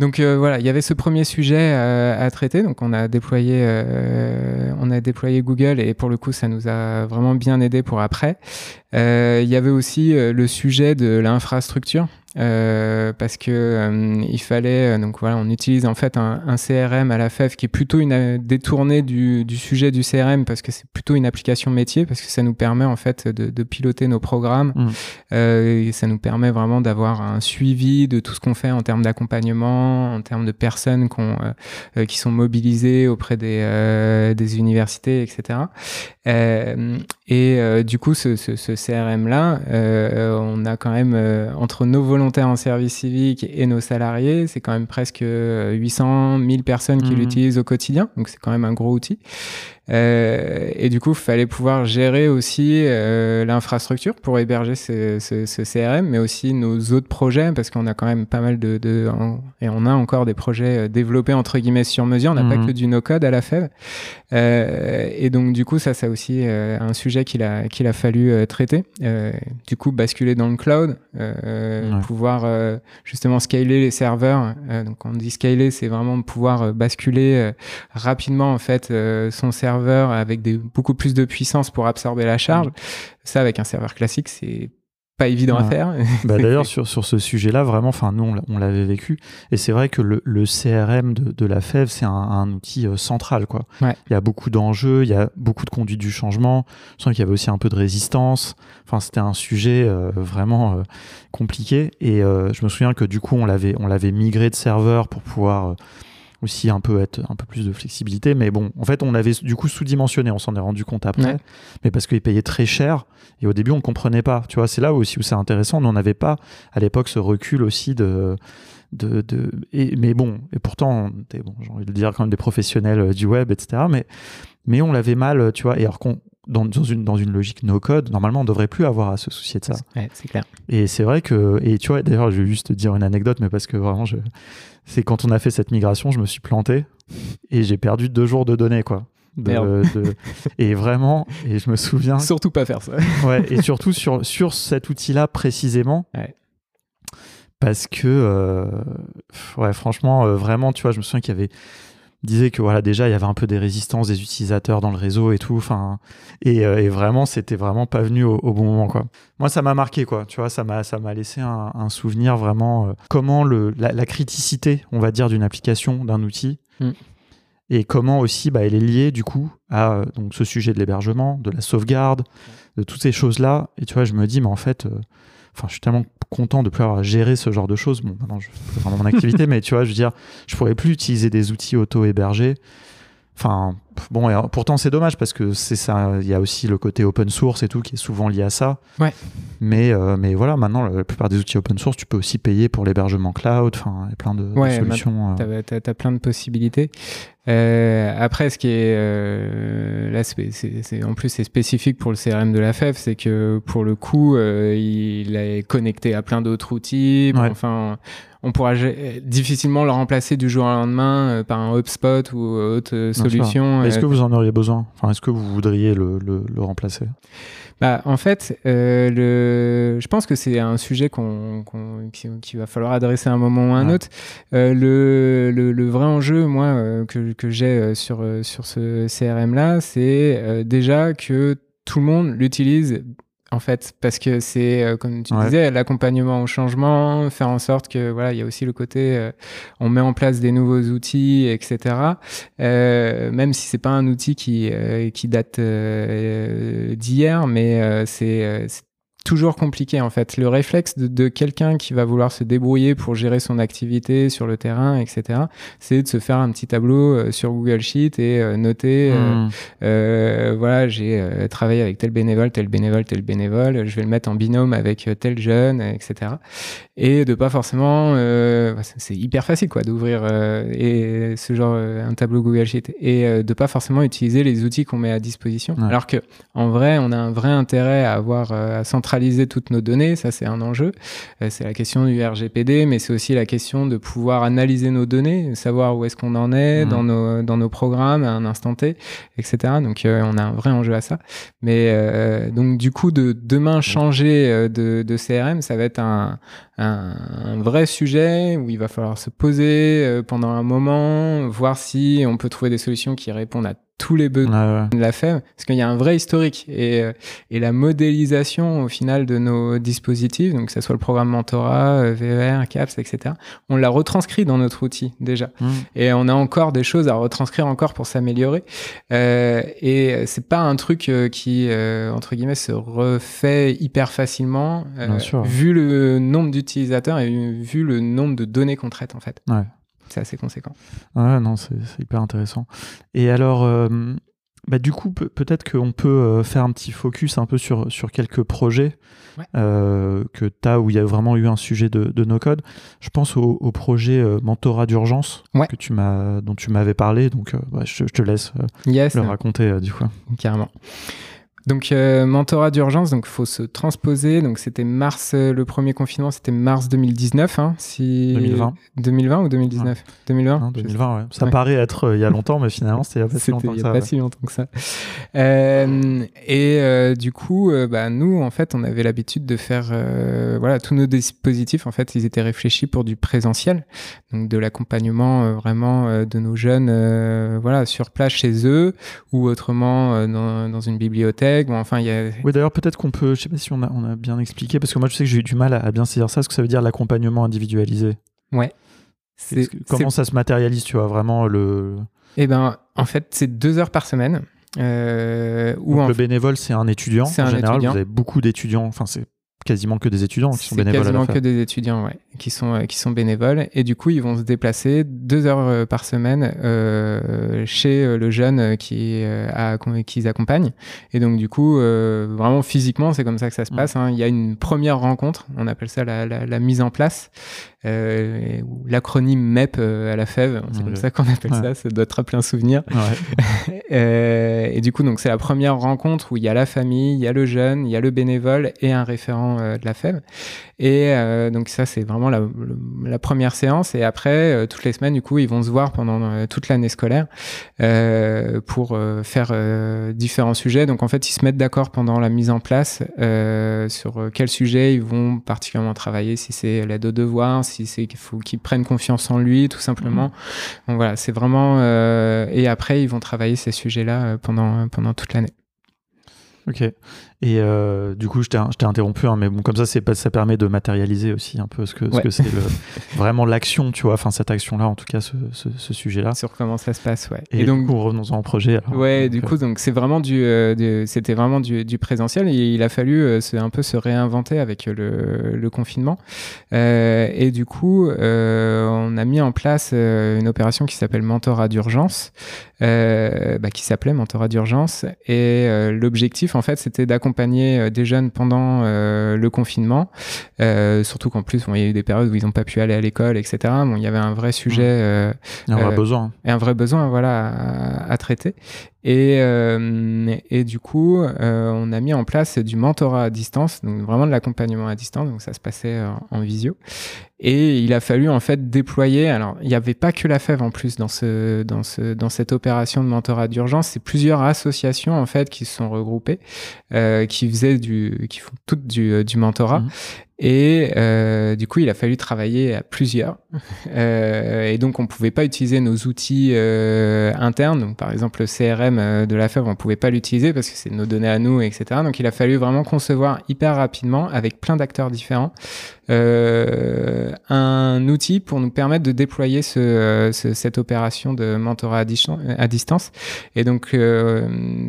Donc euh, voilà, il y avait ce premier sujet euh, à traiter. Donc on a déployé, euh, on a déployé Google et pour le coup ça nous a vraiment bien aidé pour après. Euh, il y avait aussi le sujet de l'infrastructure. Euh, parce que euh, il fallait donc voilà on utilise en fait un, un CRM à la FEF qui est plutôt une détourné du, du, sujet du CRM parce que c'est plutôt une application métier parce que ça nous permet en fait de, de piloter nos programmes mmh. euh, et ça nous permet vraiment d'avoir un suivi de tout ce qu'on fait en termes d'accompagnement en termes de personnes qu'on euh, qui sont mobilisées auprès des, des universités etc et du coup ce, ce, ce CRM là on a quand même entre nos volontaires volontaires en service civique et nos salariés, c'est quand même presque 800 000 personnes qui mmh. l'utilisent au quotidien, donc c'est quand même un gros outil. Et du coup, il fallait pouvoir gérer aussi l'infrastructure pour héberger ce, ce, CRM, mais aussi nos autres projets, parce qu'on a quand même pas mal de, de et on a encore des projets développés entre guillemets sur mesure. On n'a pas mhm. que du no-code à la FEV. et donc, du coup, ça, c'est aussi un sujet qu'il a, qu'il a fallu traiter. du coup, basculer dans le cloud, pouvoir justement scaler les serveurs. donc, on dit scaler, c'est vraiment pouvoir basculer rapidement en fait son serveur avec des, beaucoup plus de puissance pour absorber la charge. Mm. Ça, avec un serveur classique, c'est pas évident à faire. Bah, D'ailleurs, sur, sur ce sujet-là, vraiment, enfin, nous, on l'avait vécu. Et c'est vrai que le, le CRM de, de, la FEV, c'est un, un, outil euh, central. Quoi. Il y a beaucoup d'enjeux, il y a beaucoup de conduite du changement. Je sens qu'il y avait aussi un peu de résistance. Enfin, c'était un sujet euh, vraiment euh, compliqué. Et je me souviens que du coup, on l'avait migré de serveur pour pouvoir aussi un peu être un peu plus de flexibilité. Mais bon, en fait, on avait du coup sous-dimensionné, on s'en est rendu compte après, mais parce qu'ils payaient très cher et au début on comprenait pas. Tu vois, c'est là aussi où c'est intéressant. On n'avait pas à l'époque ce recul aussi de de, de et, mais bon et pourtant bon j'ai envie de dire quand même des professionnels euh, du web etc mais mais on l'avait mal tu vois et alors qu'on dans, dans, une, dans une logique no code, normalement, on devrait plus avoir à se soucier de ça. Ouais, c'est clair. Et c'est vrai que, et tu vois, d'ailleurs, je vais juste te dire une anecdote, mais parce que vraiment, je, c'est quand on a fait cette migration, je me suis planté et j'ai perdu deux jours de données, quoi. De, et vraiment, et je me souviens. Surtout pas faire ça. ouais, et surtout sur, sur cet outil-là précisément. Ouais. Parce que, euh, ouais, franchement, euh, vraiment, tu vois, je me souviens qu'il y avait disait que voilà déjà il y avait un peu des résistances des utilisateurs dans le réseau et tout enfin et, euh, et, vraiment c'était vraiment pas venu au, bon moment quoi. Moi ça m'a marqué quoi tu vois ça m'a ça m'a laissé un, un, souvenir vraiment euh, comment le la, criticité on va dire d'une application d'un outil mm. et comment aussi bah, elle est liée du coup à euh, donc ce sujet de l'hébergement de la sauvegarde de toutes ces choses là et tu vois je me dis mais en fait enfin je suis tellement content de pouvoir gérer ce genre de choses. Bon maintenant je fais vraiment mon activité mais tu vois je veux dire je pourrais plus utiliser des outils auto hébergés enfin bon et pourtant c'est dommage parce que c'est ça il y a aussi le côté open source et tout qui est souvent lié à ça ouais mais euh, mais voilà maintenant la plupart des outils open source tu peux aussi payer pour l'hébergement cloud enfin il y a plein de, ouais, solutions euh. tu as, plein de possibilités euh, après, ce qui est euh, là, c'est en plus c'est spécifique pour le CRM de la FEF, c'est que pour le coup, il est connecté à plein d'autres outils. Enfin, on pourra difficilement le remplacer du jour au lendemain par un HubSpot ou autre solution. Est-ce que vous en auriez besoin? Enfin, est-ce que vous voudriez le, le, le remplacer? Bah, en fait, euh, le... je pense que c'est un sujet qu'on, qu'il qui va falloir adresser à un moment ou à un autre. Euh, le, le, vrai enjeu, moi, euh, que, que j'ai euh, sur, sur ce CRM-là, c'est déjà que tout le monde l'utilise en fait, parce que c'est, euh, comme tu disais, l'accompagnement au changement, faire en sorte que, voilà, il y a aussi le côté, euh, on met en place des nouveaux outils, etc. Euh, même si c'est pas un outil qui, qui date d'hier, mais c'est toujours compliqué en fait. Le réflexe de, quelqu'un qui va vouloir se débrouiller pour gérer son activité sur le terrain, etc., c'est de se faire un petit tableau euh, sur Google Sheet et euh, noter, euh, hmm. voilà, j'ai travaillé avec tel bénévole, tel bénévole, tel bénévole, je vais le mettre en binôme avec tel jeune, etc. Et de pas forcément, bah, c'est hyper facile quoi d'ouvrir et ce genre un tableau Google Sheet et de pas forcément utiliser les outils qu'on met à disposition. Alors que en vrai, on a un vrai intérêt à avoir à centraliser toutes nos données, ça c'est un enjeu. Euh, c'est la question du RGPD, mais c'est aussi la question de pouvoir analyser nos données, savoir où est-ce qu'on en est mmh. dans, nos, dans nos programmes à un instant T, etc. Donc euh, on a un vrai enjeu à ça. Mais euh, donc du coup, de demain changer de, de CRM, ça va être un, un, un, vrai sujet où il va falloir se poser pendant un moment, voir si on peut trouver des solutions qui répondent à tous les besoins de la FEM, parce qu'il y a un vrai historique et, euh, et la modélisation au final de nos dispositifs, donc que ce soit le programme Mentora, euh, VER, CAPS, etc., on l'a retranscrit dans notre outil déjà. Mmh. Et on a encore des choses à retranscrire encore pour s'améliorer. Euh, et c'est pas un truc euh, qui, entre guillemets, se refait hyper facilement, vu le nombre d'utilisateurs et vu le nombre de données qu'on traite en fait. Ouais c'est assez conséquent. Ouais, non, c'est hyper intéressant. Et alors, euh, bah, du coup, peut-être qu'on peut euh, faire un petit focus un peu sur, sur quelques projets euh, que tu as où il y a vraiment eu un sujet de, de no-code. Je pense au, projet euh, mentorat d'urgence que tu m'as, dont tu m'avais parlé. Donc, bah, je, te laisse le raconter du coup. Carrément. Donc euh, mentorat d'urgence, donc faut se transposer. Donc c'était mars, euh, le premier confinement, c'était mars 2019, hein, si 2020. 2020 ou 2019 2020. 2020, ouais. Ça paraît être euh, il y a longtemps, mais finalement c'était il y a pas si longtemps que ça. Pas si longtemps que ça. et du coup, bah, nous en fait, on avait l'habitude de faire, voilà, tous nos dispositifs en fait, ils étaient réfléchis pour du présentiel, donc de l'accompagnement vraiment de nos jeunes, voilà, sur place chez eux ou autrement dans, dans une bibliothèque enfin, y a... Oui, d'ailleurs, peut-être qu'on peut, je sais pas si on a, on a bien expliqué, parce que moi, je sais que j'ai eu du mal à, bien saisir ça, ce que ça veut dire l'accompagnement individualisé. Ouais. comment ça se matérialise, tu vois, vraiment le. Eh ben, en fait, c'est deux heures par semaine. Euh, le bénévole, c'est un étudiant. En général, vous avez beaucoup d'étudiants. Enfin, c'est quasiment que des étudiants qui sont bénévoles. Quasiment que des étudiants, ouais, qui sont euh, qui sont bénévoles et du coup ils vont se déplacer deux heures euh, par semaine euh, chez euh, le jeune qui a qu'ils accompagnent et donc du coup vraiment physiquement c'est comme ça que ça se mm. passe. Hein. Il y a une première rencontre, on appelle ça la, la, la mise en place euh, l'acronyme MEP à la fève, c'est comme ça qu'on appelle ça, ça doit te rappeler un souvenir. Ouais. euh, et du coup, donc c'est la première rencontre où il y a la famille, il y a le jeune, il y a le bénévole et un référent euh, de la fève. Et euh, donc ça, c'est vraiment la, la, première séance. Et après, euh, toutes les semaines, du coup, ils vont se voir pendant toute l'année scolaire pour faire différents sujets. Donc en fait, ils se mettent d'accord pendant la mise en place sur quel sujet ils vont particulièrement travailler, si c'est l'aide aux devoirs, si c'est qu'il faut qu'ils prennent confiance en lui, tout simplement. Mmh. Donc voilà, c'est vraiment... et après, ils vont travailler ces sujets-là pendant, pendant toute l'année. Ok. Et euh, du coup, je t'ai interrompu, hein, mais bon, comme ça, ça permet de matérialiser aussi un peu ce que ce que c'est vraiment l'action, tu vois, enfin cette action-là, en tout cas, ce, ce, sujet-là. Sur comment ça se passe, ouais. Et, donc, revenons-en au projet. ouais, du coup, euh, donc c'est vraiment du, euh, c'était vraiment du, du, présentiel. Et il a fallu un peu se réinventer avec le, le confinement. et du coup, on a mis en place une opération qui s'appelle mentorat d'urgence, bah, qui s'appelait mentorat d'urgence. Et l'objectif, en fait, c'était d'accompagner accompagner euh, des jeunes pendant euh, le confinement, euh, surtout qu'en plus, il y a eu des périodes où ils n'ont pas pu aller à l'école, etc. Bon, il y avait un vrai sujet. un vrai besoin. Et un vrai besoin, voilà, à, à traiter. Et, euh, et du coup, euh, on a mis en place du mentorat à distance, donc vraiment de l'accompagnement à distance, donc ça se passait en, en visio. Et il a fallu en fait déployer. Alors, il n'y avait pas que la FEV en plus dans ce dans ce dans cette opération de mentorat d'urgence. C'est plusieurs associations en fait qui se sont regroupées, euh, qui faisaient du, qui font toutes du, du mentorat. Mmh. Et euh, du coup, il a fallu travailler à plusieurs. Euh, et donc, on ne pouvait pas utiliser nos outils euh, internes. Donc, par exemple, le CRM euh, de la FEV, on ne pouvait pas l'utiliser parce que c'est nos données à nous, etc. Donc, il a fallu vraiment concevoir hyper rapidement, avec plein d'acteurs différents, un outil pour nous permettre de déployer ce, ce, cette opération de mentorat à, distance. Et donc,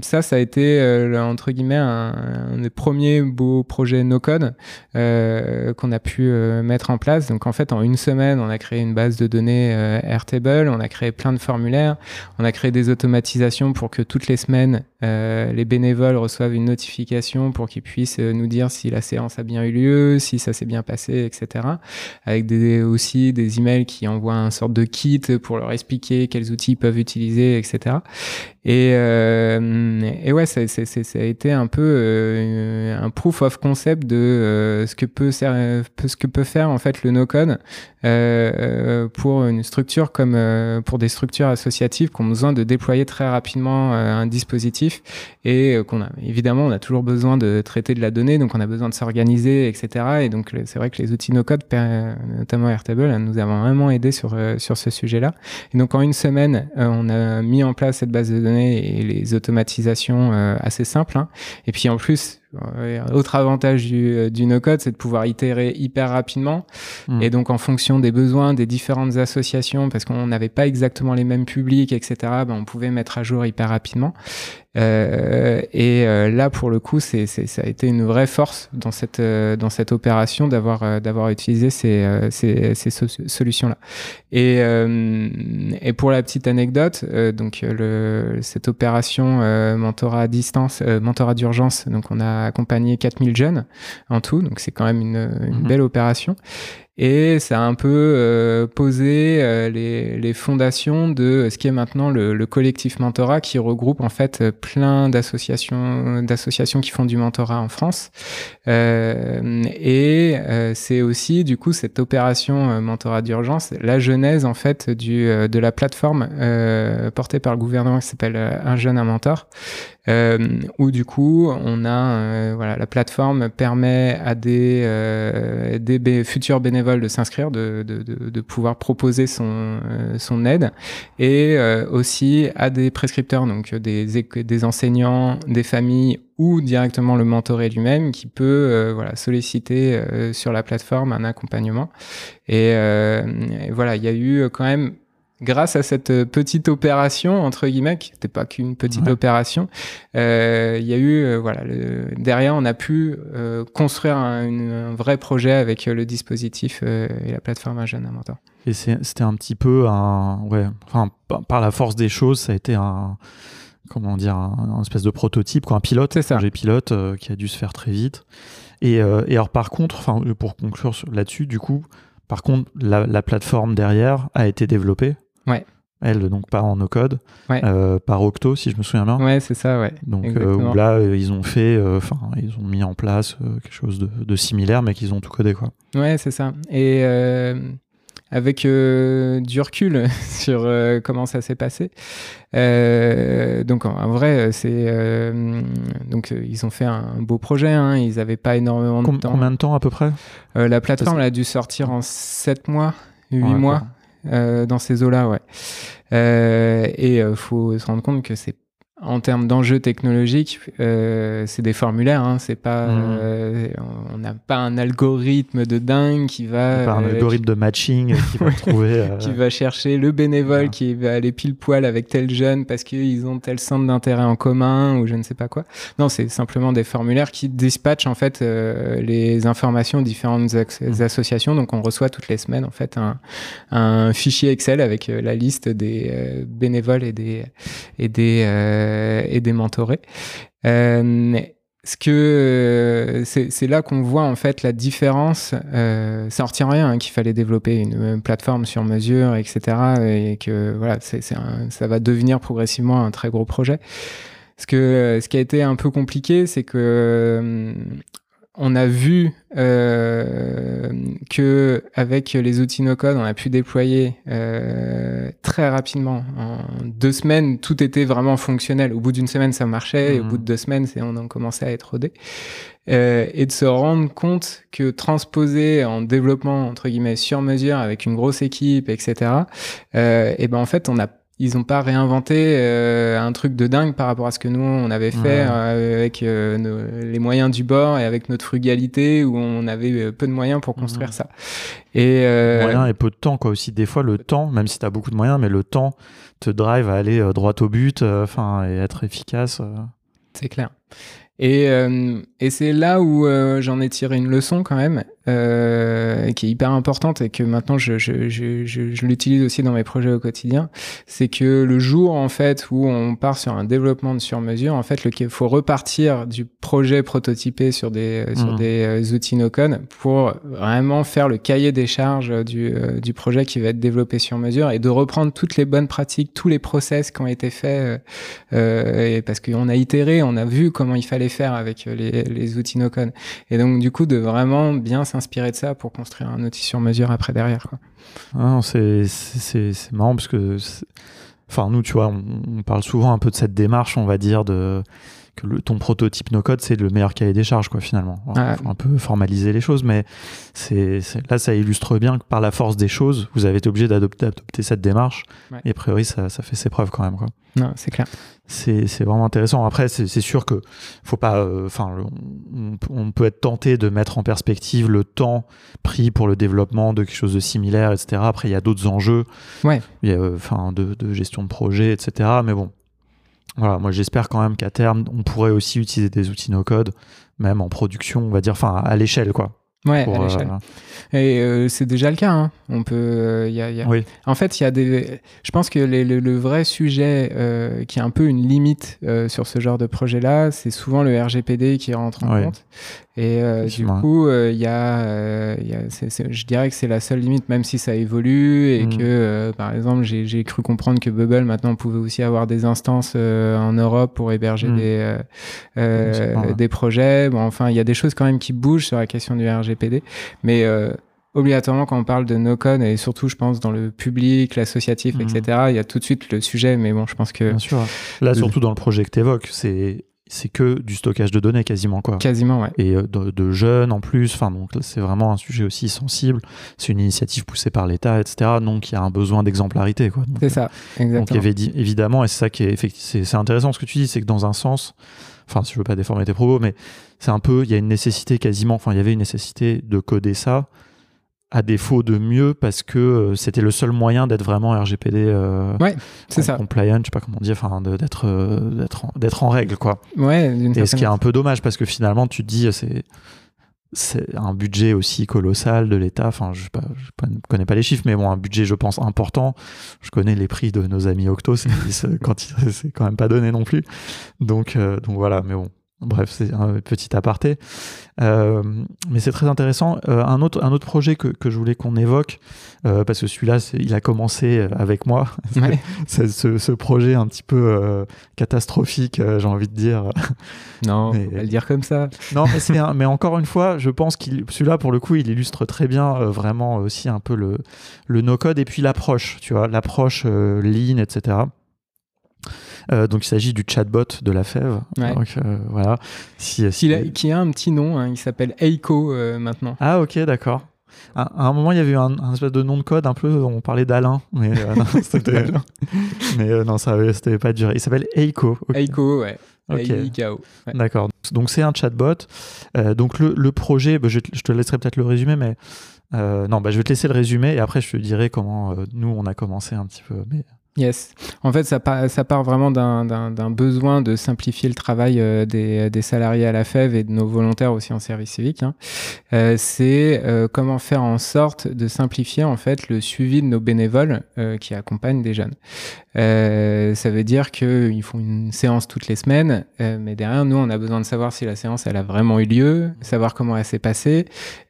ça, ça a été, entre guillemets, un, un, des premiers beaux projets no-code. Euh, euh, qu'on a pu euh, mettre en place. Donc en fait, en une semaine, on a créé une base de données euh, Airtable, on a créé plein de formulaires, on a créé des automatisations pour que toutes les semaines, les bénévoles reçoivent une notification pour qu'ils puissent nous dire si la séance a bien eu lieu, si ça s'est bien passé, etc. Avec des, aussi des emails qui envoient un sorte de kit pour leur expliquer quels outils ils peuvent utiliser, etc. Et, et ouais, ça, ça, a été un peu un proof of concept de ce que peut ce que peut faire en fait le no-code euh, euh, pour une structure comme euh, pour des structures associatives qui ont besoin de déployer très rapidement un dispositif et qu'on a évidemment on a toujours besoin de traiter de la donnée donc on a besoin de s'organiser etc et donc c'est vrai que les outils no-code notamment Airtable nous avons vraiment aidé sur sur ce sujet là et donc en une semaine on a mis en place cette base de données et les automatisations assez simples hein. et puis en plus autre avantage du, du no-code, c'est de pouvoir itérer hyper rapidement. Mm. Et donc, en fonction des besoins des différentes associations, parce qu'on n'avait pas exactement les mêmes publics, etc., ben, on pouvait mettre à jour hyper rapidement. Euh, et euh, là, pour le coup, c'est, ça a été une vraie force dans cette, euh, dans cette opération d'avoir, d'avoir utilisé ces, ces, ces solutions-là. Et, et pour la petite anecdote, donc le, cette opération mentorat à distance, mentorat d'urgence, donc on a accompagné 4000 jeunes en tout, donc c'est quand même une, une mhm. belle opération. Et ça a un peu euh, posé euh, les, les, fondations de ce qui est maintenant le, le, collectif mentorat qui regroupe en fait plein d'associations d'associations qui font du mentorat en France. Euh, et c'est aussi du coup cette opération mentorat d'urgence la genèse en fait du de la plateforme portée par le gouvernement qui s'appelle un jeune un mentor euh, où du coup on a euh, voilà la plateforme permet à des euh, des futurs bénévoles de s'inscrire, de, de, de, de, pouvoir proposer son euh, son aide et aussi à des prescripteurs donc des des enseignants, des familles ou directement le mentoré lui-même qui peut voilà solliciter sur la plateforme un accompagnement. Et, et voilà il y a eu quand même grâce à cette euh, petite opération entre guillemets, qui n'était pas qu'une petite opération, euh, il y a eu euh, voilà derrière on a pu construire un, vrai projet avec le dispositif et la plateforme Un jeune mentor. Et c'était un petit peu un ouais, enfin par la force des choses, ça a été un comment dire un, espèce de prototype quoi, un pilote, c'est ça. J'ai pilote qui a dû se faire très vite. Et, et alors par contre, enfin pour conclure là-dessus, du coup. Par contre, la, la, plateforme derrière a été développée Ouais. Elle, donc pas en no-code, euh, par Octo, si je me souviens bien. Ouais, c'est ça, ouais. Donc euh, là, euh, ils ont fait, enfin, ils ont mis en place quelque chose de, similaire, mais qu'ils ont tout codé, quoi. Ouais, c'est ça. Et avec du recul sur comment ça s'est passé. donc en, vrai, c'est donc ils ont fait un beau projet. Hein, ils n'avaient pas énormément de temps. Combien de temps à peu près? La plateforme elle a dû sortir en 7 mois, 8 mois. Euh, dans ces eaux-là, ouais. Euh, et il faut se rendre compte que c'est en termes d'enjeux technologiques, euh, c'est des formulaires. Hein, c'est pas, mmh. euh, on n'a pas un algorithme de dingue qui va. Pas un euh, algorithme de matching qui va trouver. Euh, qui va chercher le bénévole qui va aller pile poil avec tel jeune parce qu'ils ont tel centre d'intérêt en commun ou je ne sais pas quoi. Non, c'est simplement des formulaires qui dispatchent en fait les informations aux différentes mmh. associations. Donc on reçoit toutes les semaines en fait un, un fichier Excel avec la liste des bénévoles et des et des euh, et des mentorés. Euh, ce que euh, c'est là qu'on voit en fait la différence. Euh, ça en retient rien hein, qu'il fallait développer une, plateforme sur mesure, etc. Et que voilà, ça va devenir progressivement un très gros projet. Ce que ce qui a été un peu compliqué, c'est que on a vu euh, que avec les outils no-code, on a pu déployer euh, très rapidement. En deux semaines, tout était vraiment fonctionnel. Au bout d'une semaine, ça marchait. Et au bout de mhm. deux semaines, on a commencé à être rodé. Euh, et de se rendre compte que transposer en développement entre guillemets sur mesure avec une grosse équipe, etc. Et ben en fait, on a ils n'ont pas réinventé euh, un truc de dingue par rapport à ce que nous on avait fait euh, avec euh, les moyens du bord et avec notre frugalité où on avait peu de moyens pour construire mhm. ça. Et moyens et peu de temps quoi aussi. Des fois le temps, même si tu as beaucoup de moyens, mais le temps te drive à aller droit au but, enfin et être efficace. C'est clair. Et, et c'est là où j'en ai tiré une leçon quand même, euh, qui est hyper importante et que maintenant je, je, je, je, l'utilise aussi dans mes projets au quotidien, c'est que le jour en fait où on part sur un développement de sur-mesure, en fait, il faut repartir du projet prototypé sur des sur mmh. des euh, outils no-code pour vraiment faire le cahier des charges du, euh, du projet qui va être développé sur mesure et de reprendre toutes les bonnes pratiques, tous les process qui ont été faits, euh, et parce qu'on a itéré, on a vu comment il fallait faire avec les, les outils no-code, et donc du coup de vraiment bien s'inspirer de ça pour construire un outil sur mesure après derrière. Ah c'est marrant parce que, enfin nous, tu vois, on, parle souvent un peu de cette démarche, on va dire, de que le, ton prototype no code c'est le meilleur cahier des charges quoi finalement. Il Ah. faut un peu formaliser les choses, mais c'est là ça illustre bien que par la force des choses, vous avez été obligé d'adopter adopter cette démarche Ouais. et a priori ça, ça fait ses preuves quand même quoi. Non, c'est clair. C'est c'est vraiment intéressant. Après, c'est sûr que faut pas. euh, Enfin, on, on peut être tenté de mettre en perspective le temps pris pour le développement de quelque chose de similaire, etc. Après, il y a d'autres enjeux. Ouais. Il y a, euh, enfin, de, de gestion de projet, etc. Mais bon, voilà. Moi, j'espère quand même qu'à terme, on pourrait aussi utiliser des outils no code, même en production, on va dire, enfin, à l'échelle, quoi. Ouais, pour, à euh. Et euh, c'est déjà le cas. hein. On peut. euh, y a- y a- oui. En fait, il y a des. Je pense que les- le, le vrai sujet euh, qui est un peu une limite sur ce genre de projet-là, c'est souvent le RGPD qui rentre en Ouais. compte. Et euh, du coup, euh, il y a, euh, y a- je dirais que c'est la seule limite, même si ça évolue et Mhm. que, euh, par exemple, j'ai cru comprendre que Bubble maintenant pouvait aussi avoir des instances euh, en Europe pour héberger Mhm. des, euh, euh, pas, ouais. des projets. Bon, enfin, il y a des choses quand même qui bougent sur la question du RGPD, mais euh, obligatoirement quand on parle de no code et surtout je pense dans le public, l'associatif, Mhm. etc. Il y a tout de suite le sujet, mais bon, je pense que Bien sûr. Là, surtout dans le projet que tu évoques, c'est c'est que du stockage de données quasiment, quoi. quasiment ouais. et euh, de, de jeunes en plus. Enfin, donc c'est vraiment un sujet aussi sensible. C'est une initiative poussée par l'État, etc. Donc il y a un besoin d'exemplarité, quoi. Donc, C'est ça, Donc il y exactement. avait dit- évidemment, et c'est ça qui est c'est intéressant ce que tu dis, c'est que dans un sens, enfin, si je veux pas déformer tes propos, mais c'est un peu, il y a une nécessité quasiment, enfin, il y avait une nécessité de coder ça à défaut de mieux parce que euh, c'était le seul moyen d'être vraiment RGPD euh, Ouais, c'est com- ça. compliant, je sais pas comment dire, enfin, d'être euh, d'être en, d'être en règle, quoi. Ouais, d'une Et ce qui est un peu dommage parce que finalement, tu te dis, c'est c'est un budget aussi colossal de l'État. Enfin, je ne connais pas les chiffres, mais bon, un budget, je pense, important. Je connais les prix de nos amis Octo, c'est c'est- quand il- c'est quand même pas donné non plus. Donc, donc voilà, mais bon. Bref, c'est un petit aparté. Euh, mais c'est très intéressant. Euh, un, autre, un autre projet que, que je voulais qu'on évoque, euh, parce que celui-là, il a commencé avec moi. Ouais. Ce, ce projet un petit peu catastrophique, j'ai envie de dire. Non, Mais- faut pas le dire comme ça. Non, mais, c'est un- mais encore une fois, je pense qu'il celui-là, pour le coup, il illustre très bien vraiment aussi un peu le, le no-code et puis l'approche, tu vois, l'approche lean, etc. Euh, donc il s'agit du chatbot de la Fève. Ouais. Donc euh, voilà. Si, si- Qui a, qui a un petit nom, hein, il s'appelle Eiko euh, maintenant. Ah ok, d'accord. À, à un moment, il y avait eu un, un espèce de nom de code un peu, on parlait d'Alain, mais euh, non, mais euh, non, ça avait- c'était pas duré. Il s'appelle Eiko. ok. Eiko, ouais. Ok. E-I-K-O. Ouais. D'accord. Donc c'est un chatbot. Euh, donc le, le projet, bah, je, te- je te laisserai peut-être le résumer, mais euh, non, bah, je vais te laisser le résumer et après je te dirai comment euh, nous on a commencé un petit peu. Mais Yes. En fait, ça, part- ça part vraiment d'un- besoin de simplifier le travail euh, des, des salariés à la FEV et de nos volontaires aussi en service civique. hein. Euh, C'est euh, comment faire en sorte de simplifier en fait le suivi de nos bénévoles euh, qui accompagnent des jeunes. Euh, ça veut dire qu'ils font une séance toutes les semaines, euh, mais derrière nous, on a besoin de savoir si la séance elle a vraiment eu lieu, savoir comment elle s'est passée.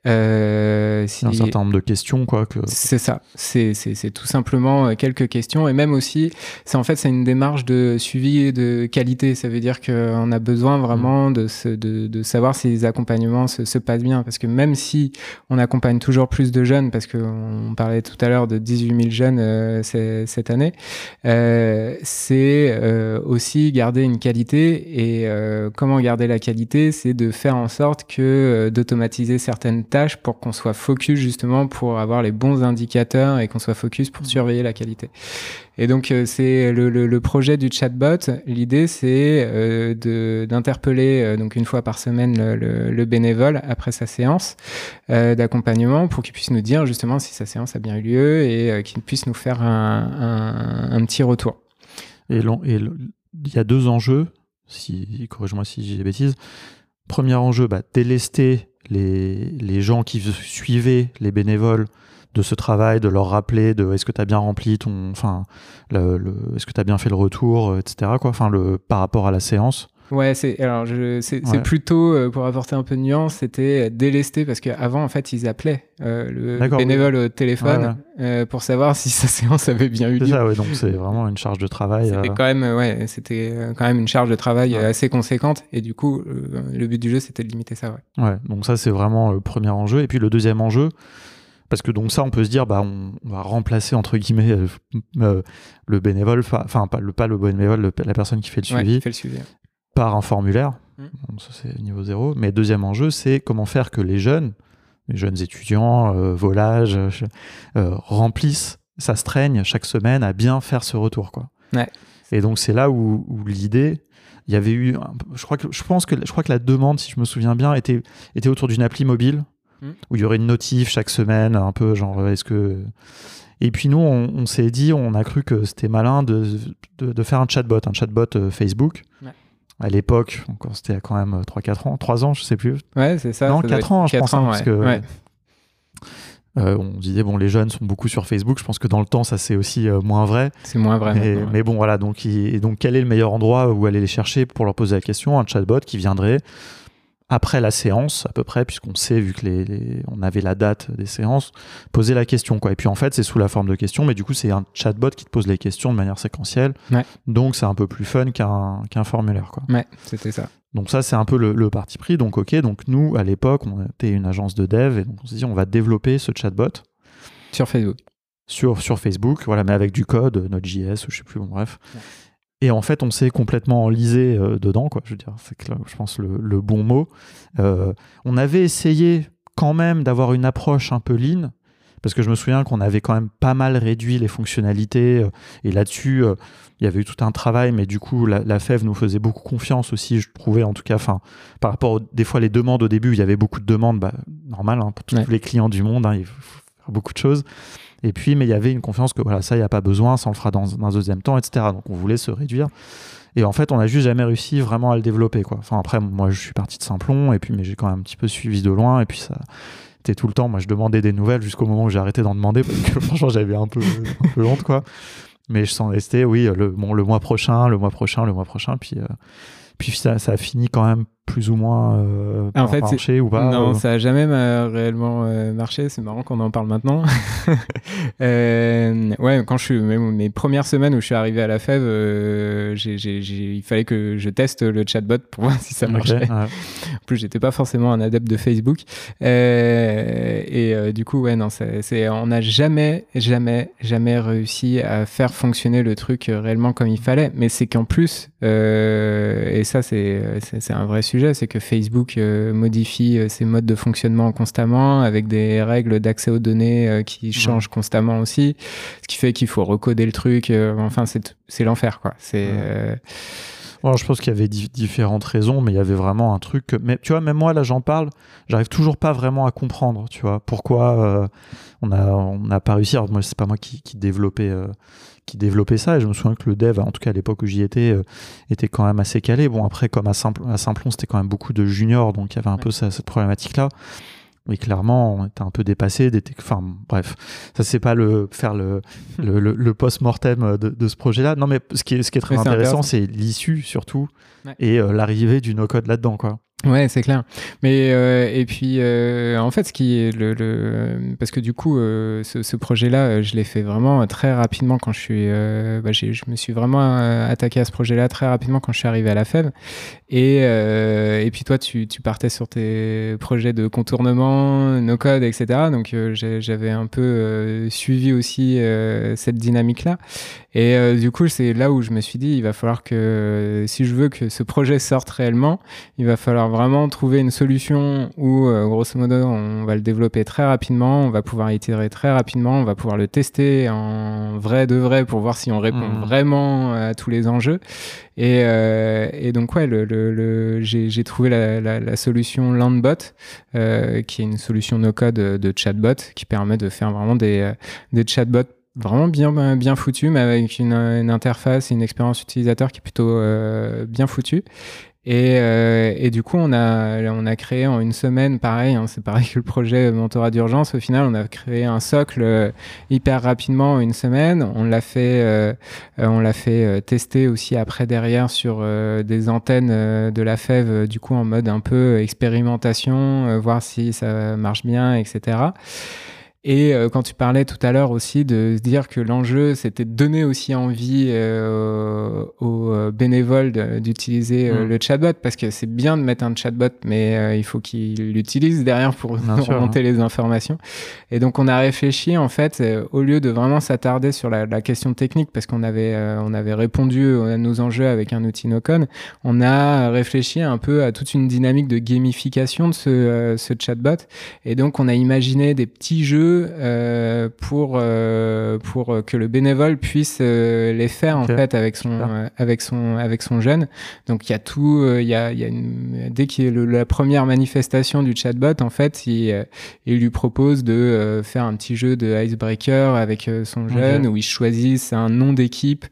Euh, si... un certain nombre de questions quoi. Que... C'est ça. C'est tout simplement euh, quelques questions. Et même aussi, c'est en fait, c'est une démarche de suivi et de qualité. Ça veut dire qu'on a besoin vraiment de, se- de, de savoir si les accompagnements se, se passent bien. Parce que même si on accompagne toujours plus de jeunes, parce qu'on parlait tout à l'heure de 18 000 jeunes euh, cette année, euh, c'est euh, aussi garder une qualité. Et comment garder la qualité? C'est de faire en sorte que d'automatiser certaines tâches pour qu'on soit focus justement pour avoir les bons indicateurs et qu'on soit focus pour surveiller la qualité. Et donc euh, c'est le, projet du chatbot. L'idée c'est euh, d'interpeller euh, donc une fois par semaine le, le- le bénévole après sa séance d'accompagnement pour qu'il puisse nous dire justement si sa séance a bien eu lieu et qu'il puisse nous faire un, petit retour. Et il y a deux enjeux. Si corrige-moi si j'ai des bêtises. Premier enjeu, bah, délester les, les gens qui suivaient les bénévoles de ce travail, de leur rappeler de est-ce que tu as bien rempli ton, enfin, le, le- est-ce que tu as bien fait le retour, euh, etc. Quoi, enfin, le, par rapport à la séance. Ouais, c'est alors c'est Ouais. plutôt euh, pour apporter un peu de nuance, c'était délesté parce qu'avant en fait ils appelaient euh, le bénévole au téléphone Ouais, ouais. euh, pour savoir si sa séance avait bien eu C'est lieu. ça, donc c'est vraiment une charge de travail. C'était euh, quand même euh, ouais, c'était euh, quand même une charge de travail euh, assez conséquente et du coup euh, le but du jeu c'était de limiter ça. Ouais. Ouais, donc ça c'est vraiment le premier enjeu. Et puis le deuxième enjeu, parce que donc ça on peut se dire, bah on, on va remplacer entre guillemets euh, euh, le bénévole, enfin pas le pas le bénévole, le- la personne qui fait le Ouais, suivi, fait le suivi. par un formulaire. Mm. Donc ça, c'est niveau zéro. Mais deuxième enjeu, c'est comment faire que les jeunes, les jeunes étudiants, euh, volages, euh, remplissent, s'astreignent chaque semaine à bien faire ce retour. Quoi. Ouais. Et donc, c'est là où, où l'idée, il y avait eu, je crois que, je pense que, je crois que la demande, si je me souviens bien, était, était autour d'une appli mobile Mm. où il y aurait une notif chaque semaine, un peu genre, euh, est-ce que. Et puis nous, on, on s'est dit, on a cru que c'était malin de, de, de faire un chatbot, un chatbot euh, Facebook. Ouais. À l'époque, encore c'était quand même 3-4 ans, 3 ans, je sais plus. Ouais, c'est ça. non, ça doit 4 être ans, je pense, hein, ans, parce ouais. que Ouais. euh, on disait, bon, les jeunes sont beaucoup sur Facebook. Je pense que dans le temps, ça c'est aussi euh, moins vrai. C'est moins vrai. Mais, maintenant, ouais. mais bon, voilà. Donc, il- et donc, quel est le meilleur endroit où aller les chercher pour leur poser la question? Un chatbot qui viendrait après la séance, à peu près, puisqu'on sait, vu que les, les- on avait la date des séances, poser la question. Quoi. Et puis, en fait, c'est sous la forme de questions, mais du coup, c'est un chatbot qui te pose les questions de manière séquentielle. Ouais. Donc, c'est un peu plus fun qu'un qu'un formulaire. Quoi. Ouais, c'était ça. Donc ça, c'est un peu le, le parti pris. Donc ok, donc nous, à l'époque, on était une agence de dev et donc on s'est dit, on va développer ce chatbot Sur Facebook. sur, sur Facebook, voilà, mais avec du code, Node.js ou je sais plus, bon, bref. Ouais. Et en fait, on s'est complètement enlisé euh, dedans, quoi. Je veux dire, c'est je pense le, le bon mot. Euh, on avait essayé quand même d'avoir une approche un peu lean, parce que je me souviens qu'on avait quand même pas mal réduit les fonctionnalités. euh, et là-dessus, il y avait eu tout un travail, mais du coup, la, la FEV nous faisait beaucoup confiance aussi, je trouvais, en tout cas, enfin, par rapport aux, des fois les demandes au début, il y avait beaucoup de demandes, bah, normal, hein, pour tous Ouais. les clients du monde, hein, il faut faire beaucoup de choses. Et puis, mais il y avait une confiance que voilà, ça, il n'y a pas besoin, ça on le fera dans, un deuxième temps, etc. Donc on voulait se réduire. Et en fait, on n'a juste jamais réussi vraiment à le développer. Quoi. Enfin, après, moi, je suis parti de Simplon, et puis, mais j'ai quand même un petit peu suivi de loin, et puis ça. C'était tout le temps, moi je demandais des nouvelles jusqu'au moment où j'ai arrêté d'en demander parce que franchement j'avais un peu, un peu honte quoi. Mais je s'en restais, oui, le, bon, le mois prochain, le mois prochain, le mois prochain, puis, euh, puis ça, ça a fini quand même plus ou moins euh, Ah, en fait, marcher ou pas. non, euh. ça a jamais euh, réellement euh, marché. C'est marrant qu'on en parle maintenant. Euh, ouais, quand je suis mes, mes premières semaines où je suis arrivé à la FEV, j'ai- j'ai- j'ai- il fallait que je teste le chatbot pour voir si ça marchait. ouais. En plus, j'étais pas forcément un adepte de Facebook. Et du coup, ouais, non, c'est, c'est- on n'a jamais, jamais, jamais réussi à faire fonctionner le truc réellement comme il fallait. Mais c'est qu'en plus, et ça, c'est, c'est, c'est un vrai sujet, c'est que Facebook euh, modifie euh, ses modes de fonctionnement constamment avec des règles d'accès aux données euh, qui changent constamment aussi. Ce qui fait qu'il faut recoder le truc. enfin, c'est, c'est l'enfer, quoi. C'est, Ouais. Je pense qu'il y avait di- différentes raisons, mais il y avait vraiment un truc. que- Mais tu vois, même moi, là, j'en parle, j'arrive toujours pas vraiment à comprendre, tu vois, pourquoi euh, on a on n'a pas réussi. Alors, moi, c'est pas moi qui, qui développais. euh, qui développait ça et je me souviens que le dev en tout cas à l'époque où j'y étais euh, était quand même assez calé bon après comme à, Simplon, à Simplon c'était quand même beaucoup de juniors donc il y avait un peu cette problématique là mais clairement on était un peu dépassé d'été- enfin bref ça c'est pas le faire le le, le- le post-mortem de, de ce projet là non mais ce qui est, ce qui est très Mais intéressant intéressant. c'est l'issue surtout Ouais. et euh, l'arrivée du no-code là-dedans, quoi. Ouais, c'est clair. Mais euh, et puis euh, en fait, ce qui est le, le parce que du coup, euh, ce, ce projet-là, euh, je l'ai fait vraiment très rapidement quand je suis, euh, bah, je me suis vraiment euh, attaqué à ce projet-là très rapidement quand je suis arrivé à la FEV. Et euh, et puis toi, tu, tu partais sur tes projets de contournement, no code, etc. Donc euh, j'avais un peu euh, suivi aussi euh, cette dynamique-là. Et euh, du coup, c'est là où je me suis dit, il va falloir que si je veux que ce projet sorte réellement, il va falloir vraiment trouver une solution où, euh, grosso modo, on va le développer très rapidement, on va pouvoir itérer très rapidement, on va pouvoir le tester en vrai de vrai pour voir si on répond Mhm. vraiment à tous les enjeux. Et, euh, et donc, ouais, le, le- le- j'ai trouvé la, la- la solution Landbot, euh, qui est une solution no-code de chatbot qui permet de faire vraiment des, des chatbots vraiment bien, bien foutus, mais avec une, une interface et une expérience utilisateur qui est plutôt euh, bien foutue. Et, euh, et du coup, on a, on a créé en une semaine, pareil, hein, c'est pareil que le projet mentorat d'urgence. Au final, on a créé un socle euh, hyper rapidement en une semaine. On l'a fait, euh, euh, on l'a fait euh, tester aussi après derrière sur des antennes de la FEV, euh, du coup en mode un peu expérimentation, voir si ça marche bien, etc. Et euh, quand tu parlais tout à l'heure aussi de se dire que l'enjeu, c'était de donner aussi envie euh, aux euh, bénévoles d'utiliser mm. le chatbot, parce que c'est bien de mettre un chatbot, mais il faut qu'il l'utilise derrière pour remonter hein. les informations. Et donc, on a réfléchi, en fait, au lieu de vraiment s'attarder sur la, la, question technique, parce qu'on avait, on avait répondu à nos enjeux avec un outil Nocon, on a réfléchi un peu à toute une dynamique de gamification de ce, ce chatbot. Et donc, on a imaginé des petits jeux euh, pour euh, pour que le bénévole puisse euh, les faire en fait avec son avec son avec son jeune. Donc il y a tout, il y a, y a une, dès qu'il est la première manifestation du chatbot en fait, il, il lui propose de faire un petit jeu de icebreaker avec son jeune où ils choisissent un nom d'équipe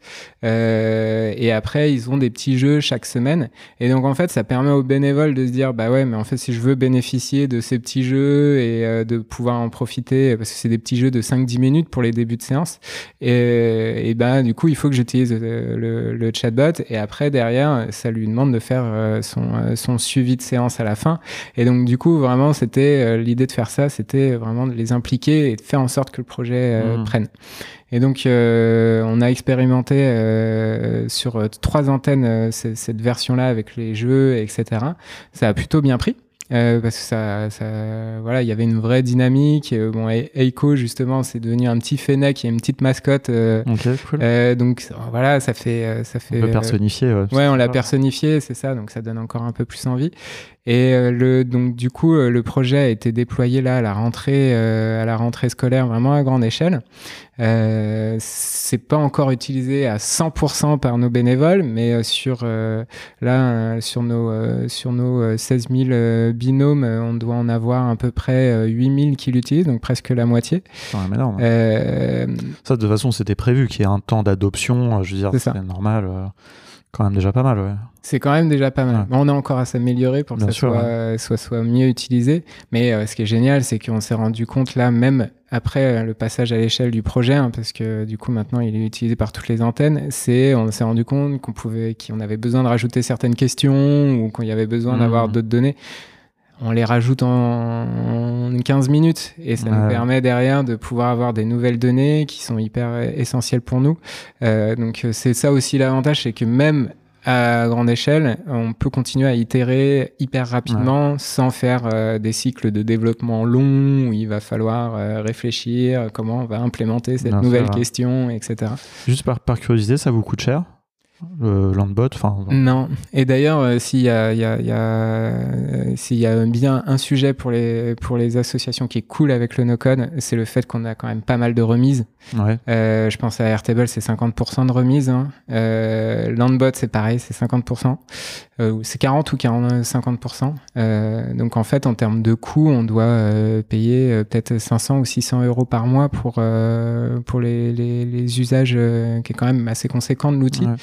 et après ils ont des petits jeux chaque semaine. Et donc en fait ça permet aux bénévoles de se dire bah ouais mais en fait si je veux bénéficier de ces petits jeux et de pouvoir en profiter parce que c'est des petits jeux de 5-10 minutes pour les débuts de séance. Et, et ben, du coup, il faut que j'utilise euh, le, le, chatbot. Et après, derrière, ça lui demande de faire euh, son, euh, son suivi de séance à la fin. Et donc, du coup, vraiment, c'était l'idée de faire ça, c'était vraiment de les impliquer et de faire en sorte que le projet mmh. prenne. Et donc, on a expérimenté sur trois antennes cette version-là avec les jeux, etc. Ça a plutôt bien pris. Euh, parce que ça, ça, voilà, il y avait une vraie dynamique. Euh, bon, Eiko justement, c'est devenu un petit fennec, y a une petite mascotte. Euh, cool. euh, donc voilà, ça fait, ça fait. On peut personnifier. Ouais, ouais on l'a personnifié, c'est ça. Donc ça donne encore un peu plus envie. Et le, donc du coup, le projet a été déployé là à la rentrée, à la rentrée scolaire, vraiment à grande échelle. Euh, c'est pas encore utilisé à 100% par nos bénévoles, mais sur là sur nos sur nos 16 000 binômes, on doit en avoir à peu près 8 000 qui l'utilisent, donc presque la moitié. Ça, de toute façon, c'était prévu qu'il y ait un temps d'adoption. Je veux dire, c'est normal. Quand même déjà pas mal, ouais. C'est quand même déjà pas mal. On a encore à s'améliorer pour que ça soit, soit, soit, mieux utilisé. Mais euh, ce qui est génial, c'est qu'on s'est rendu compte là, même après euh, le passage à l'échelle du projet, hein, parce que du coup maintenant il est utilisé par toutes les antennes, c'est on s'est rendu compte qu'on pouvait, qu'on avait besoin de rajouter certaines questions ou qu'il y avait besoin mmh. d'avoir d'autres données on les rajoute en, 15 minutes et ça nous permet derrière de pouvoir avoir des nouvelles données qui sont hyper essentielles pour nous. Euh, donc c'est ça aussi l'avantage, c'est que même à grande échelle, on peut continuer à itérer hyper rapidement sans faire euh, des cycles de développement longs où il va falloir euh, réfléchir comment on va implémenter cette nouvelle question, etc. Juste par, par curiosité, ça vous coûte cher? Le Landbot enfin Non. Et d'ailleurs, euh, s'il y a, y a, y a, euh, s'il y a bien un sujet pour les, pour les associations qui est cool avec le no-code, c'est le fait qu'on a quand même pas mal de remises. Ouais. Euh, je pense à Airtable, c'est 50% de remise. Hein. Landbot, c'est pareil, c'est 50%. Euh, c'est 40 ou 40, 50%. Euh, donc en fait, en termes de coûts, on doit payer peut-être 500 ou 600 euros par mois pour, pour les, les, les usages qui est quand même assez conséquent de l'outil. Ouais.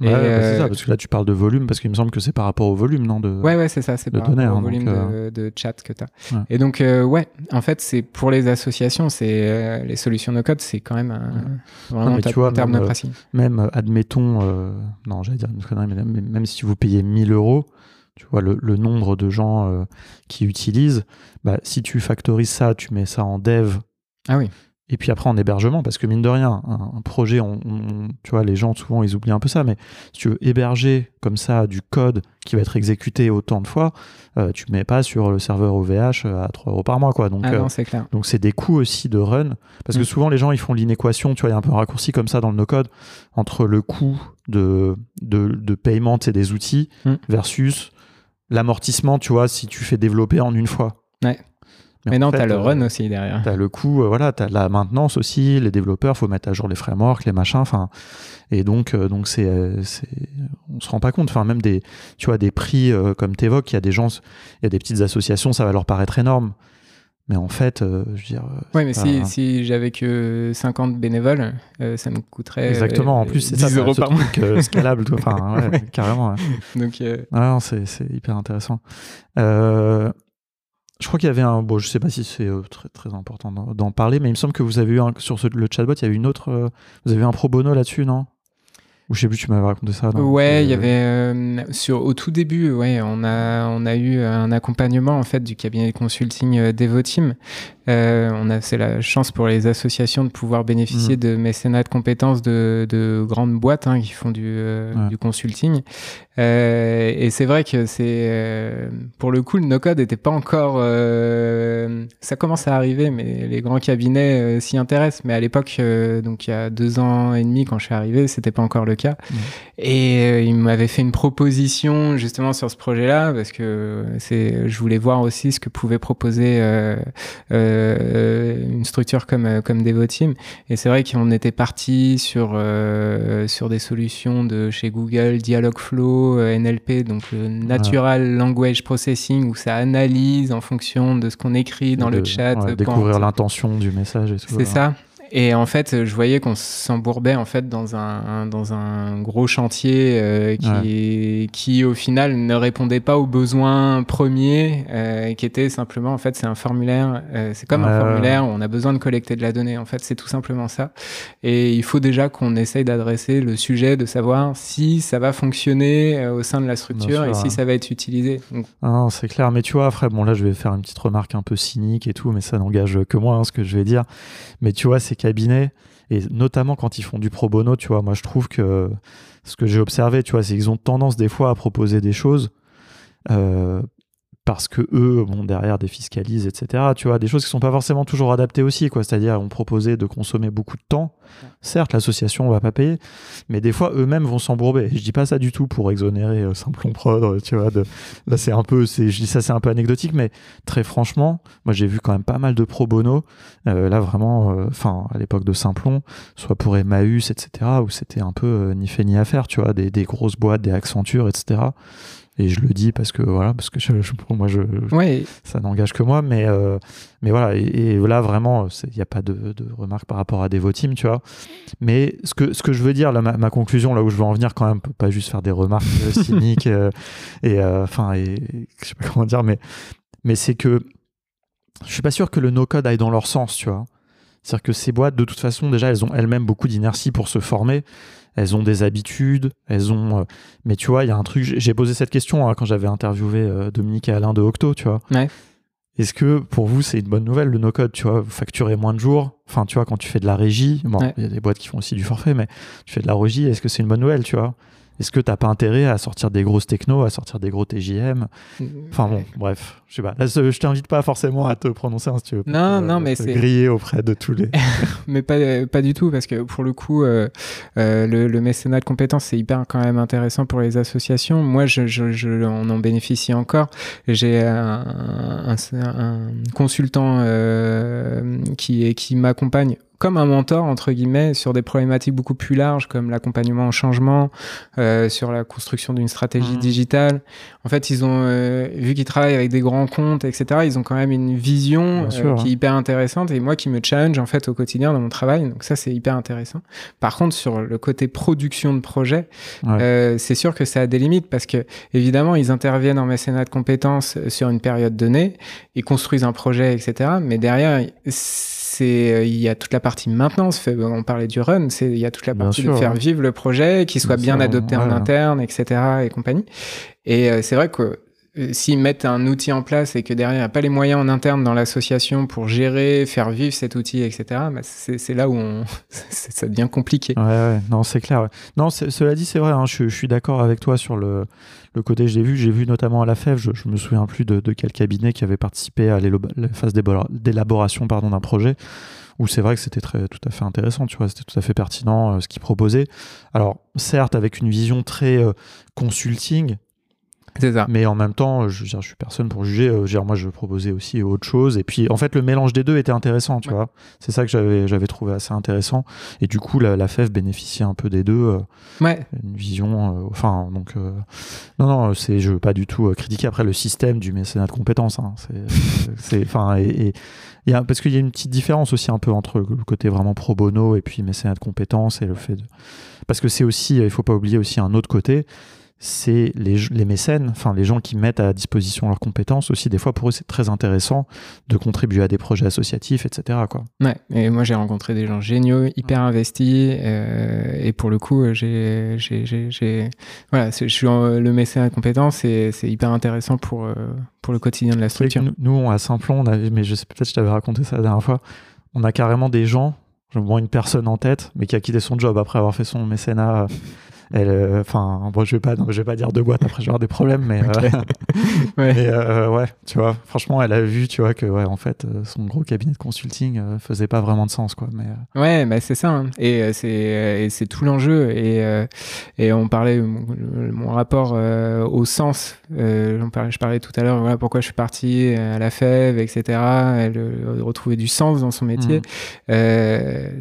Ouais, bah, c'est ça, parce que là tu parles de volume, parce qu'il me semble que c'est par rapport au volume, non de, Ouais, ouais, c'est ça, c'est par rapport au hein, volume de, de, chat que tu as. Ouais. Et donc, euh, ouais, en fait, c'est pour les associations, c'est euh, les solutions no code, c'est quand même un, vraiment non, mais tu vois, terme même, de. Même, admettons, euh, non, j'allais dire une connerie, mais même, si vous payez 1000 euros, tu vois, le, le nombre de gens qui utilisent, bah, si tu factorises ça, tu mets ça en dev. Ah oui. Et puis après en hébergement, parce que mine de rien, un, projet, on, tu vois, les gens souvent ils oublient un peu ça, mais si tu veux héberger comme ça du code qui va être exécuté autant de fois, euh, tu mets pas sur le serveur OVH à 3 euros par mois, quoi. Donc ah non, c'est clair. donc c'est des coûts aussi de run, parce que mm. souvent les gens ils font l'inéquation, tu vois, il y a un peu un raccourci comme ça dans le no-code entre le coût de de, de paiement des outils mm. versus l'amortissement, tu vois, si tu fais développer en une fois. Ouais. Mais, non, tu as le run aussi derrière. Tu as le coup, euh, voilà, tu as la maintenance aussi, les développeurs, faut mettre à jour les frameworks, les machins, enfin. Et donc, euh, donc c'est, c'est, on se rend pas compte. Enfin, même des, tu vois, des prix euh, comme t'évoques, il y a des gens, il y a des petites associations, ça va leur paraître énorme. Mais en fait, je veux dire. Oui, mais si, si j'avais que 50 bénévoles, ça me coûterait. Exactement, en plus, c'est 10 ça, euros par mois. scalable. Enfin, ouais, carrément. Donc. Ah, c'est hyper intéressant. Je crois qu'il y avait un. Bon, je sais pas si c'est euh, très, très important d'en parler, mais il me semble que vous avez eu un, sur le chatbot, il y a eu une autre. Euh, vous avez eu un pro bono là-dessus, non? Ou je sais plus, tu m'avais raconté ça. non Ouais, il y Euh, avait euh, sur au tout début, ouais, on a on a eu un accompagnement en fait du cabinet de consulting euh, Devoteam. On a c'est la chance pour les associations de pouvoir bénéficier Mhm. de mécénat de compétences de, de grandes boîtes hein, qui font du Ouais. du consulting. Et c'est vrai que c'est pour le coup le no-code n'était pas encore ça commence à arriver, mais les grands cabinets s'y intéressent. Mais à l'époque, donc il y a deux ans et demi quand je suis arrivé, c'était pas encore le cas. Et euh, il m'avait fait une proposition justement sur ce projet-là parce que c'est, je voulais voir aussi ce que pouvait proposer euh, euh, une structure comme comme Devoteam. Et c'est vrai qu'on était parti sur sur des solutions de chez Google, Dialogflow, NLP, donc le Natural Language Processing, où ça analyse en fonction de ce qu'on écrit dans de- le chat. ouais, découvrir l'intention du message et tout. c'est ça. Et en fait, je voyais qu'on s'embourbait en fait dans un dans un gros chantier euh, qui qui au final ne répondait pas aux besoins premiers, euh, qui était simplement en fait c'est un formulaire, euh, c'est comme un formulaire où on a besoin de collecter de la donnée. En fait, c'est tout simplement ça. Et il faut déjà qu'on essaye d'adresser le sujet, de savoir si ça va fonctionner au sein de la structure sûr, et si ouais. ça va être utilisé. Donc, Ah non, c'est clair. Mais tu vois, après, bon, là, je vais faire une petite remarque un peu cynique et tout, mais ça n'engage que moi, hein, ce que je vais dire. Mais tu vois, ces cabinets, et notamment quand ils font du pro bono, tu vois, moi, je trouve que ce que j'ai observé, tu vois, c'est qu'ils ont tendance des fois à proposer des choses. euh, parce que eux, bon, derrière, défiscalisent, etc. Tu vois, des choses qui sont pas forcément toujours adaptées aussi, quoi. C'est-à-dire, on proposait de consommer beaucoup de temps. Certes, l'association va pas payer, mais des fois, eux-mêmes vont s'embourber. Je dis pas ça du tout pour exonérer euh, Simplon Prod, euh, tu vois. De... Là, c'est un peu, je dis ça, c'est un peu anecdotique, mais très franchement, moi, j'ai vu quand même pas mal de pro bono. euh, là, vraiment, euh, enfin, à l'époque de Simplon, soit pour Emmaüs, etc., où c'était un peu ni fait ni à faire, tu vois, des, des grosses boîtes, des Accenture, etc. Et je le dis parce que voilà, parce que je, je- pour moi, je, ouais, ça n'engage que moi, mais, euh, mais voilà, et, et là vraiment, il n'y a pas de, de remarque par rapport à Devoteam, tu vois. Mais ce que, ce que je veux dire, là, ma, ma conclusion, là où je veux en venir quand même, pas juste faire des remarques euh, cyniques, euh, et enfin, et, et je sais pas comment dire, mais, mais c'est que je suis pas sûr que le no-code aille dans leur sens, tu vois. C'est-à-dire que ces boîtes, de toute façon, déjà, elles ont elles-mêmes beaucoup d'inertie pour se former. Elles ont des habitudes, elles ont. euh, mais tu vois, il y a un truc. j'ai- posé cette question hein, quand j'avais interviewé euh, Dominique et Alain de Octo, tu vois. Ouais. Est-ce que pour vous, c'est une bonne nouvelle le no-code Tu vois, vous facturez moins de jours? Enfin, tu vois, quand tu fais de la régie, bon, il Ouais. y a des boîtes qui font aussi du forfait, mais tu fais de la régie, est-ce que c'est une bonne nouvelle, tu vois? Est-ce que t'as pas intérêt à sortir des grosses technos, à sortir des gros TJM Enfin bon, bref, je sais pas. Là, je t'invite pas forcément à te prononcer hein, si tu veux. Non, te- non, mais te c'est- griller auprès de tous les. mais pas, pas du tout, parce que pour le coup, euh, euh, le, le mécénat de compétences, c'est hyper quand même intéressant pour les associations. Moi, je, je, je- on en bénéficie encore. J'ai un, un, un consultant euh, qui, qui m'accompagne comme un mentor, entre guillemets, sur des problématiques beaucoup plus larges, comme l'accompagnement au changement, euh, sur la construction d'une stratégie Mhm. digitale. En fait, ils ont, euh, vu qu'ils travaillent avec des grands comptes, etc., ils ont quand même une vision euh, sûr, qui hein. est hyper intéressante et moi qui me challenge en fait au quotidien dans mon travail. Donc ça, c'est hyper intéressant. Par contre, sur le côté production de projet, Ouais. euh, c'est sûr que ça a des limites parce que évidemment, ils interviennent en mécénat de compétences euh, sur une période donnée, ils construisent un projet, etc. Mais derrière, c'est euh, il y a toute la partie maintenance. Fait- On parlait du run, c'est il y a toute la partie sûr, de faire ouais. vivre le projet, qu'il soit Bien adopté en interne, etc. et compagnie. Et euh, c'est vrai que euh, s'ils mettent un outil en place et que derrière, il n'y a pas les moyens en interne dans l'association pour gérer, faire vivre cet outil, etc., bah, c'est là où on... ça devient compliqué. Ouais, ouais, non, c'est clair. Non, cela dit, c'est vrai, hein, je, suis d'accord avec toi sur le, le côté, je l'ai vu, j'ai vu notamment à la FEV, je, je me souviens plus de, quel cabinet qui avait participé à la phase d'élaboration d'un projet, où c'est vrai que c'était tout à fait intéressant, tu vois, c'était tout à fait pertinent euh, ce qu'ils proposaient. Alors, certes, avec une vision très euh, consulting, C'est ça. mais en même temps, je, je suis personne pour juger. euh, dire, moi, je proposais aussi autre chose. Et puis, en fait, le mélange des deux était intéressant, tu Ouais. vois. C'est ça que j'avais, j'avais trouvé assez intéressant. Et du coup, la, la FEF bénéficiait un peu des deux. euh, Ouais, une vision. euh, enfin, donc, euh, non, non, c'est, je veux pas du tout critiquer après le système du mécénat de compétences. hein. c'est, enfin, et, et il y a, parce qu'il y a une petite différence aussi un peu entre le côté vraiment pro bono et puis mécénat de compétences et le fait de, parce que c'est aussi, il faut pas oublier aussi un autre côté c'est les, les, mécènes, enfin les gens qui mettent à disposition leurs compétences aussi. Des fois, pour eux, c'est très intéressant de contribuer à des projets associatifs, etc. Quoi. Ouais, et moi j'ai rencontré des gens géniaux, hyper investis, euh, et pour le coup, j'ai, j'ai, voilà, je suis le mécène à compétences et c'est hyper intéressant pour, euh, pour le quotidien de la structure. Nous, nous, à Simplon, on avait, mais je sais peut-être je t'avais raconté ça la dernière fois, on a carrément des gens, je une personne en tête, mais qui a quitté son job après avoir fait son mécénat elle, euh, enfin, bon, je vais pas, je vais pas dire de boîte. Après, je vais avoir des problèmes, mais, euh, ouais. Euh, ouais, tu vois. Franchement, elle a vu, tu vois, que ouais, en fait, son gros cabinet de consulting faisait pas vraiment de sens, quoi. Mais ouais, mais c'est ça. Hein. Et c'est, c'est tout l'enjeu. Et et on parlait mon, rapport au sens. je parlais tout à l'heure. Voilà pourquoi je suis parti à la fève, etc. Elle retrouvait du sens dans son métier. Mmh.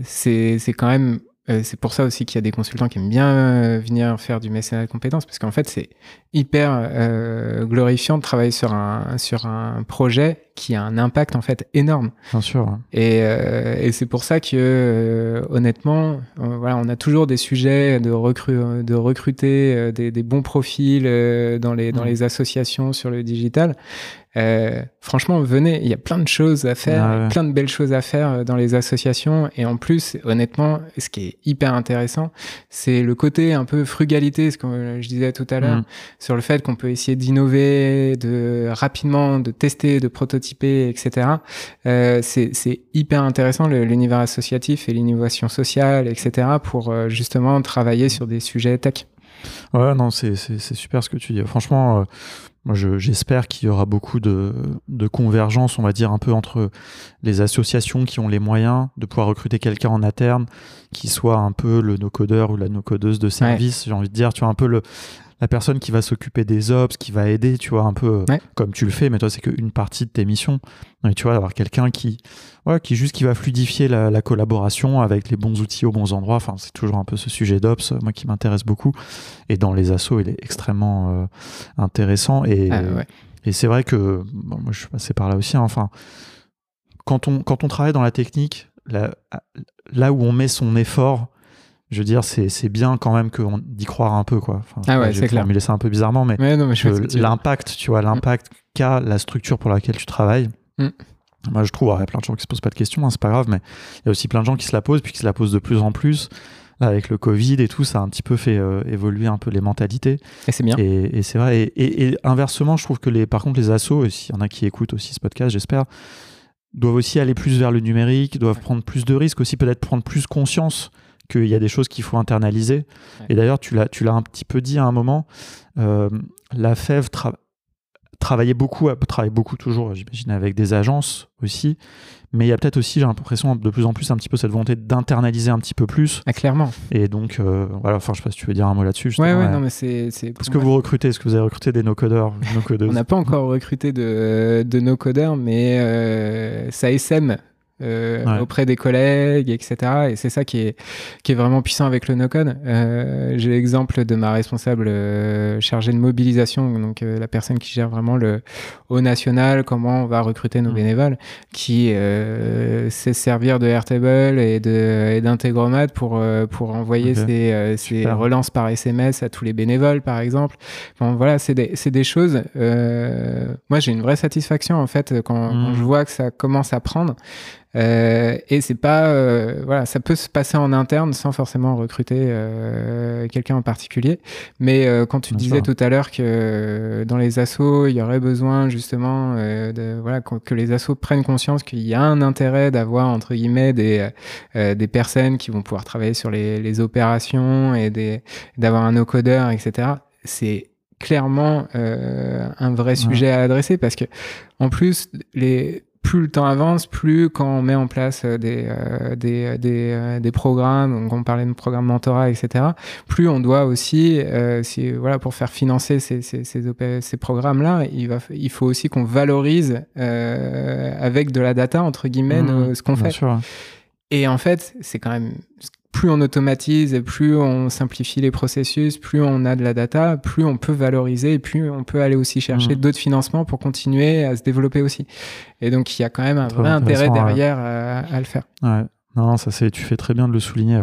c'est c'est quand même euh, c'est pour ça aussi qu'il y a des consultants qui aiment bien euh, venir faire du mécénat de compétences, parce qu'en fait, c'est hyper euh, glorifiant de travailler sur un, sur un projet qui a un impact en fait énorme. Bien sûr. Et, et c'est pour ça que honnêtement, voilà, on a toujours des sujets de, recru de recruter des, des, bons profils dans, les, dans mmh. les associations sur le digital. Euh, franchement, venez, il y a plein de choses à faire, plein de belles choses à faire euh, dans les associations. Et en plus, honnêtement, ce qui est hyper intéressant, c'est le côté un peu frugalité, ce que je disais tout à l'heure, mm. sur le fait qu'on peut essayer d'innover, de rapidement, de tester, de prototyper, etc. Euh, c'est hyper intéressant l'univers associatif et l'innovation sociale, etc. pour euh, justement travailler sur des sujets tech. Ouais, non, c'est super ce que tu dis. Franchement, moi, j'espère qu'il y aura beaucoup de, de, convergence, on va dire, un peu entre les associations qui ont les moyens de pouvoir recruter quelqu'un en interne, qui soit un peu le no-codeur ou la no-codeuse de service, j'ai envie de dire, tu vois, un peu le, la personne qui va s'occuper des ops, qui va aider, tu vois, un peu euh, comme tu le fais, mais toi, c'est qu'une partie de tes missions. Et tu vois, d'avoir quelqu'un qui, ouais, qui juste qui va fluidifier la, collaboration avec les bons outils aux bons endroits. Enfin, c'est toujours un peu ce sujet d'ops, moi, qui m'intéresse beaucoup. Et dans les assos, il est extrêmement euh, intéressant. Et, ah, et c'est vrai que, moi, je suis passé par là aussi. Hein, enfin, quand on, quand on travaille dans la technique, là, là où on met son effort, je veux dire, c'est bien quand même d'y croire un peu, quoi. Enfin, ah ouais, c'est clair. formulé ça un peu bizarrement, mais, l'impact, tu vois, l'impact qu'a la structure pour laquelle tu travailles. Mm. Moi, je trouve, il y a plein de gens qui se posent pas de questions, hein, c'est pas grave, mais il y a aussi plein de gens qui se la posent, puis qui se la posent de plus en plus. avec le Covid et tout, ça a un petit peu fait euh, évoluer un peu les mentalités. Et c'est bien. Et, c'est vrai. Et, et, inversement, je trouve que les, par contre, les assos, s'il y en a qui écoutent aussi ce podcast, j'espère, doivent aussi aller plus vers le numérique, doivent prendre plus de risques aussi, peut-être prendre plus conscience qu'il y a des choses qu'il faut internaliser. Et d'ailleurs, tu l'as, un petit peu dit à un moment, euh, la FEV travaillait beaucoup, travaille beaucoup toujours, j'imagine, avec des agences aussi. Mais il y a peut-être aussi, j'ai l'impression, de plus en plus un petit peu cette volonté d'internaliser un petit peu plus. Ah, clairement. Et donc, euh, voilà, enfin, je sais pas si tu veux dire un mot là-dessus. Ouais, ouais, non, mais c'est. Est-ce que vous recrutez Est-ce que vous avez recruté des no-codeurs On n'a pas encore recruté de, de no-codeurs, mais euh, ça SM euh, auprès des collègues, etc. Et c'est ça qui est, qui est vraiment puissant avec le no-code. Euh, J'ai l'exemple de ma responsable euh, chargée de mobilisation, donc euh, la personne qui gère vraiment le haut national, comment on va recruter nos mm. bénévoles, qui euh, sait servir de Airtable et d'Integromat pour, pour envoyer ses, ses relances par SMS à tous les bénévoles, par exemple. Bon, voilà, c'est des, des, choses. moi, j'ai une vraie satisfaction, en fait, quand, quand, mm. je vois que ça commence à prendre. Euh, et c'est pas, euh, voilà, ça peut se passer en interne sans forcément recruter euh, quelqu'un en particulier. Mais euh, quand tu disais tout à l'heure que dans les assos, il y aurait besoin justement de, voilà, que les assos prennent conscience qu'il y a un intérêt d'avoir entre guillemets des des personnes qui vont pouvoir travailler sur les, les opérations et des d'avoir un no-codeur, etc. C'est clairement un vrai sujet à adresser parce que en plus les plus le temps avance, plus quand on met en place euh, des, euh, des, euh, des, des, programmes, donc on parlait de programmes mentorat, etc., plus on doit aussi, si, voilà, pour faire financer ces, ces, ces, ces programmes-là, il, va, il faut aussi qu'on valorise avec de la data, entre guillemets, mmh, ce qu'on fait. Sûr. Et en fait, c'est quand même plus on automatise et plus on simplifie les processus, plus on a de la data, plus on peut valoriser et plus on peut aller aussi chercher mmh. d'autres financements pour continuer à se développer aussi. Et donc il y a quand même un vrai intérêt derrière à, le faire. Ouais. Non, ça c'est, tu fais très bien de le souligner.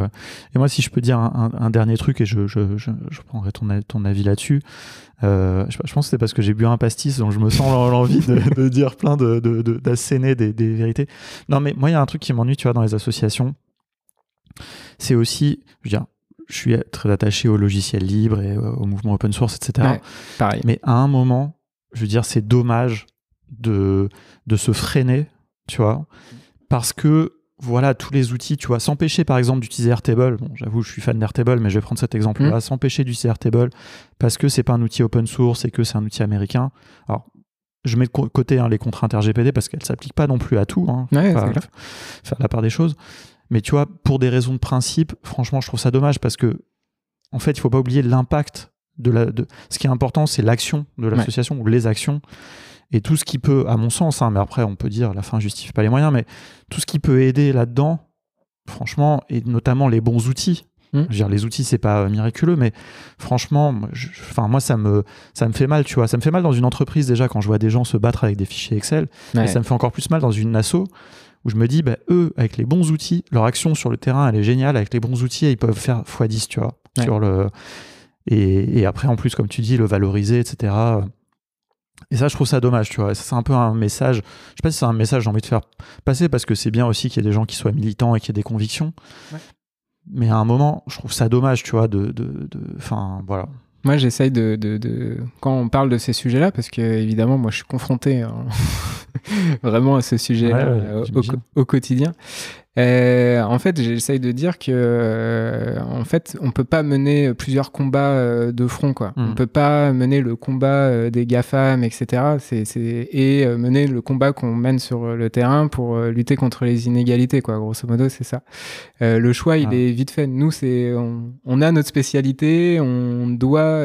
Et moi, si je peux dire un, dernier truc, et je, je, je, prendrai ton, ton avis là-dessus, euh, je, pense que c'est parce que j'ai bu un pastis, donc je me sens l'envie de, dire plein de, d'asséner des, des, vérités. Non, mais moi, il y a un truc qui m'ennuie, tu vois, dans les associations. C'est aussi, je veux dire, je suis très attaché au logiciel libre et au mouvement open source, etc. pareil. Mais à un moment, je veux dire, c'est dommage de, de se freiner, tu vois, parce que voilà, tous les outils, tu vois, s'empêcher par exemple d'utiliser Airtable, bon, j'avoue, je suis fan d'Airtable, mais je vais prendre cet exemple-là, mmh. s'empêcher d'utiliser Airtable parce que c'est pas un outil open source et que c'est un outil américain. Alors, je mets de côté hein, les contraintes RGPD parce qu'elles s'appliquent pas non plus à tout, hein, faire la part des choses. Mais tu vois, pour des raisons de principe, franchement, je trouve ça dommage parce que, en fait, il faut pas oublier l'impact de la. De... Ce qui est important, c'est l'action de l'association ou les actions. Et tout ce qui peut, à mon sens, hein, mais après on peut dire la fin justifie pas les moyens, mais tout ce qui peut aider là-dedans, franchement, et notamment les bons outils. Hmm. Je veux dire, les outils, c'est pas euh, miraculeux, mais franchement, enfin, moi, ça me, ça me fait mal, tu vois. Ça me fait mal dans une entreprise déjà quand je vois des gens se battre avec des fichiers Excel. Et ça me fait encore plus mal dans une asso où je me dis, bah, eux, avec les bons outils, leur action sur le terrain, elle est géniale. Avec les bons outils, ils peuvent faire x10, tu vois. Sur le... et, et, après, en plus, comme tu dis, le valoriser, etc. Et ça, je trouve ça dommage, tu vois. C'est un peu un message. Je sais pas si c'est un message que j'ai envie de faire passer parce que c'est bien aussi qu'il y ait des gens qui soient militants et qui aient des convictions. Mais à un moment, je trouve ça dommage, tu vois, de. Enfin, voilà. Moi, j'essaye de, de, Quand on parle de ces sujets-là, parce que évidemment, moi, je suis confronté hein, vraiment à ce sujet euh, au, quotidien. Euh, en fait, j'essaye de dire que, euh, en fait, on peut pas mener plusieurs combats euh, de front, quoi. On hmm. peut pas mener le combat des GAFAM, etc. C'est, et mener le combat qu'on mène sur le terrain pour lutter contre les inégalités, quoi. Grosso modo, c'est ça. le choix, il ah. est vite fait. Nous, c'est, on, on, a notre spécialité, on doit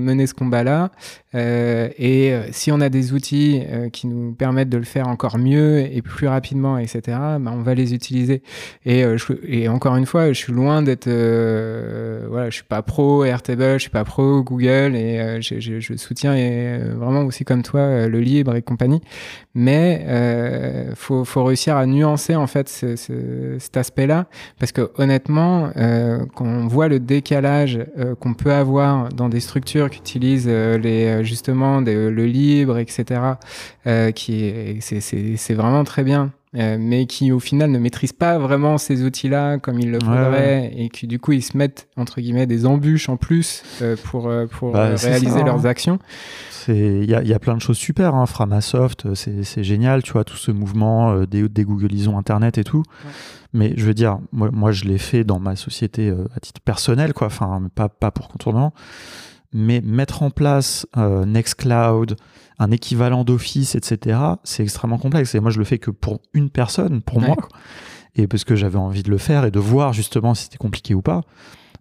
mener ce combat-là. et si on a des outils qui nous permettent de le faire encore mieux et plus rapidement, etc., ben, on va les utiliser et, euh, et encore une fois, je suis loin d'être, euh, voilà, je suis pas pro Airtable, je suis pas pro Google et euh, je, soutiens et, vraiment aussi comme toi le libre et compagnie. Mais faut, faut réussir à nuancer en fait ce, ce, cet aspect-là parce que honnêtement, quand on voit le décalage qu'on peut avoir dans des structures qui utilisent les justement le libre, etc., qui c'est vraiment très bien. Euh, mais qui au final ne maîtrisent pas vraiment ces outils-là comme il le faudrait et qui du coup ils se mettent entre guillemets des embûches en plus euh, pour, euh, pour bah, réaliser leurs hein. actions. Il y a, y a, plein de choses super, hein. Framasoft, c'est génial, tu vois, tout ce mouvement des, des Googleisons Internet et tout. Mais je veux dire, moi, moi je l'ai fait dans ma société à titre personnel, quoi, enfin, pas, pas pour contournement mais mettre en place Nextcloud, un équivalent d'Office, etc., c'est extrêmement complexe. Et moi, je le fais que pour une personne, pour moi, et parce que j'avais envie de le faire et de voir justement si c'était compliqué ou pas.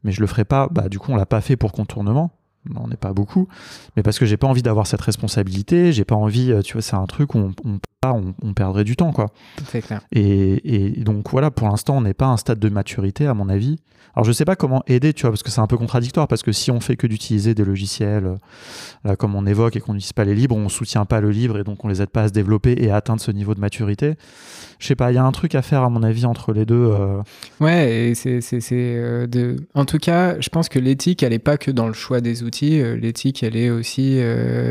Mais je le ferai pas. Bah, du coup, on l'a pas fait pour contournement. On n'est pas beaucoup, mais parce que j'ai pas envie d'avoir cette responsabilité. J'ai pas envie. Euh, tu vois, c'est un truc où on, on, on, perdrait du temps, quoi. Clair. Et, et donc voilà, pour l'instant, on n'est pas à un stade de maturité, à mon avis, alors je sais pas comment aider, tu vois, parce que c'est un peu contradictoire, parce que si on fait que d'utiliser des logiciels, euh, là, comme on évoque, et qu'on n'utilise pas les libres, on soutient pas le libre et donc on les aide pas à se développer et à atteindre ce niveau de maturité. Je sais pas, il y a un truc à faire à mon avis entre les deux. Euh. Ouais, et c'est euh, de. En tout cas, je pense que l'éthique, elle est pas que dans le choix des outils. l'éthique, elle est aussi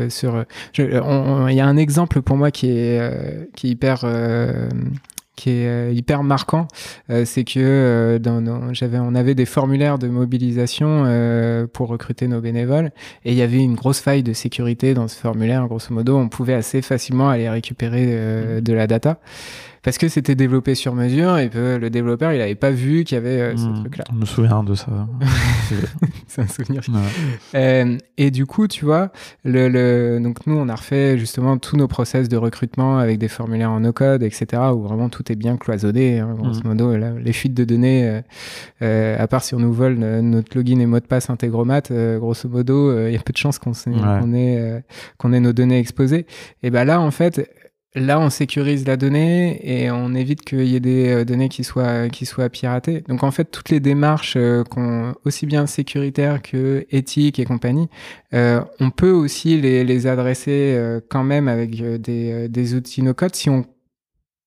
sur. Il y a un exemple pour moi qui est qui est hyper qui est euh, hyper marquant, euh, c'est que euh, dans, j'avais, on avait des formulaires de mobilisation pour recruter nos bénévoles et il y avait une grosse faille de sécurité dans ce formulaire. Grosso modo, on pouvait assez facilement aller récupérer mmh. de la data parce que c'était développé sur mesure et que le développeur il avait pas vu qu'il y avait euh, ce hmm. truc là. Je me souviens de ça. c'est un souvenir. Euh, et du coup, tu vois, le, le, donc nous on a refait justement tous nos process de recrutement avec des formulaires en no-code, etc. où vraiment tout est bien cloisonné. Hein, grosso hmm. modo, les fuites de données, euh, euh, à part si on nous vole notre login et mot de passe intégromat, grosso modo, il y a peu de chances qu'on ait, qu'on ait nos données exposées. Et ben là, en fait, Là, on sécurise la donnée et on évite qu'il y ait des euh, données qui soient, qui soient piratées. Donc, en fait, toutes les démarches, euh, aussi bien sécuritaires que éthiques et compagnie, euh, on peut aussi les, les adresser euh, quand même avec des, des outils no-code si on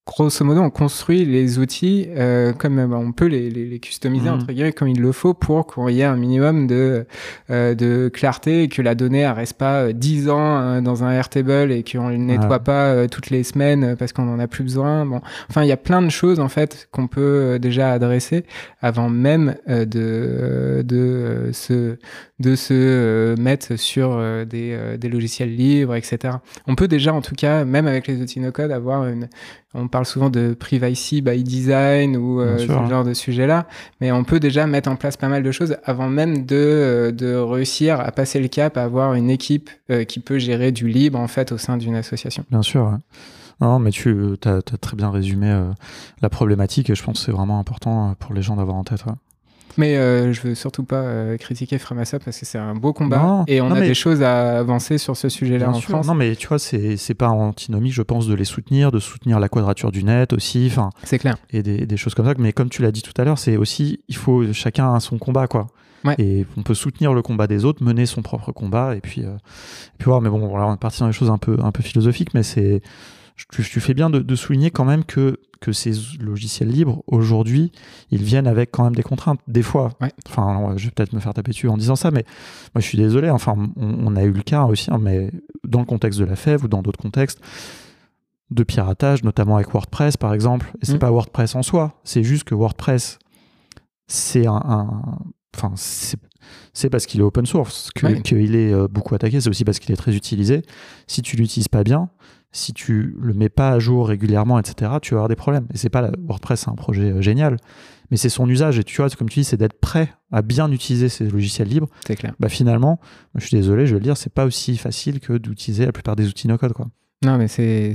grosso modo, on construit les outils euh, comme euh, on peut les, les, les customiser Mhm. entre guillemets comme il le faut pour qu'il y ait un minimum de euh, de clarté et que la donnée elle reste pas euh, 10 ans euh, dans un Airtable et qu'on ne nettoie pas euh, toutes les semaines parce qu'on en a plus besoin. Bon, enfin, il y a plein de choses en fait qu'on peut déjà adresser avant même de de se de se mettre sur des, euh, des logiciels libres, etc. On peut déjà, en tout cas, même avec les outils no-code, avoir une. On parle souvent de privacy by design ou euh, ce hein. genre de sujet-là, mais on peut déjà mettre en place pas mal de choses avant même de, euh, de réussir à passer le cap, à avoir une équipe euh, qui peut gérer du libre en fait au sein d'une association. Bien sûr. ouais. Non, mais tu as, très bien résumé euh, la problématique et je pense que c'est vraiment important pour les gens d'avoir en tête. ouais. Mais euh, je veux surtout pas euh, critiquer Framasoft parce que c'est un beau combat Non, et on non, a mais- des choses à avancer sur ce sujet-là en sûr. France. Non, mais tu vois, c'est c'est pas antinomique, je pense, de les soutenir, de soutenir la quadrature du net aussi, enfin, C'est clair. et des, des choses comme ça. Mais comme tu l'as dit tout à l'heure, c'est aussi, il faut chacun a son combat, quoi. Ouais. Et on peut soutenir le combat des autres, mener son propre combat, et puis, euh, et puis voir. Mais bon, voilà, on est parti dans des choses un peu, un peu philosophiques, mais c'est, tu, tu fais bien de, de souligner quand même que, que ces logiciels libres, aujourd'hui, ils viennent avec quand même des contraintes. Des fois, Ouais. enfin, je vais peut-être me faire taper dessus en disant ça, mais moi je suis désolé, enfin, on, on a eu le cas aussi, hein, mais dans le contexte de la FEV ou dans d'autres contextes, de piratage, notamment avec WordPress par exemple. Et c'est Mm. pas WordPress en soi, c'est juste que WordPress, c'est un. un- Enfin, c'est parce qu'il est open source que- Ouais. qu'il est euh, beaucoup attaqué, c'est aussi parce qu'il est très utilisé. Si tu l'utilises pas bien, si tu le mets pas à jour régulièrement, etc., tu vas avoir des problèmes. Et c'est pas la- WordPress, c'est un projet euh, génial, mais c'est son usage. Et tu vois, comme tu dis, c'est d'être prêt à bien utiliser ces logiciels libres. C'est clair. Bah finalement, je suis désolé, je vais le dire, c'est pas aussi facile que d'utiliser la plupart des outils no-code, quoi. Non, mais c'est-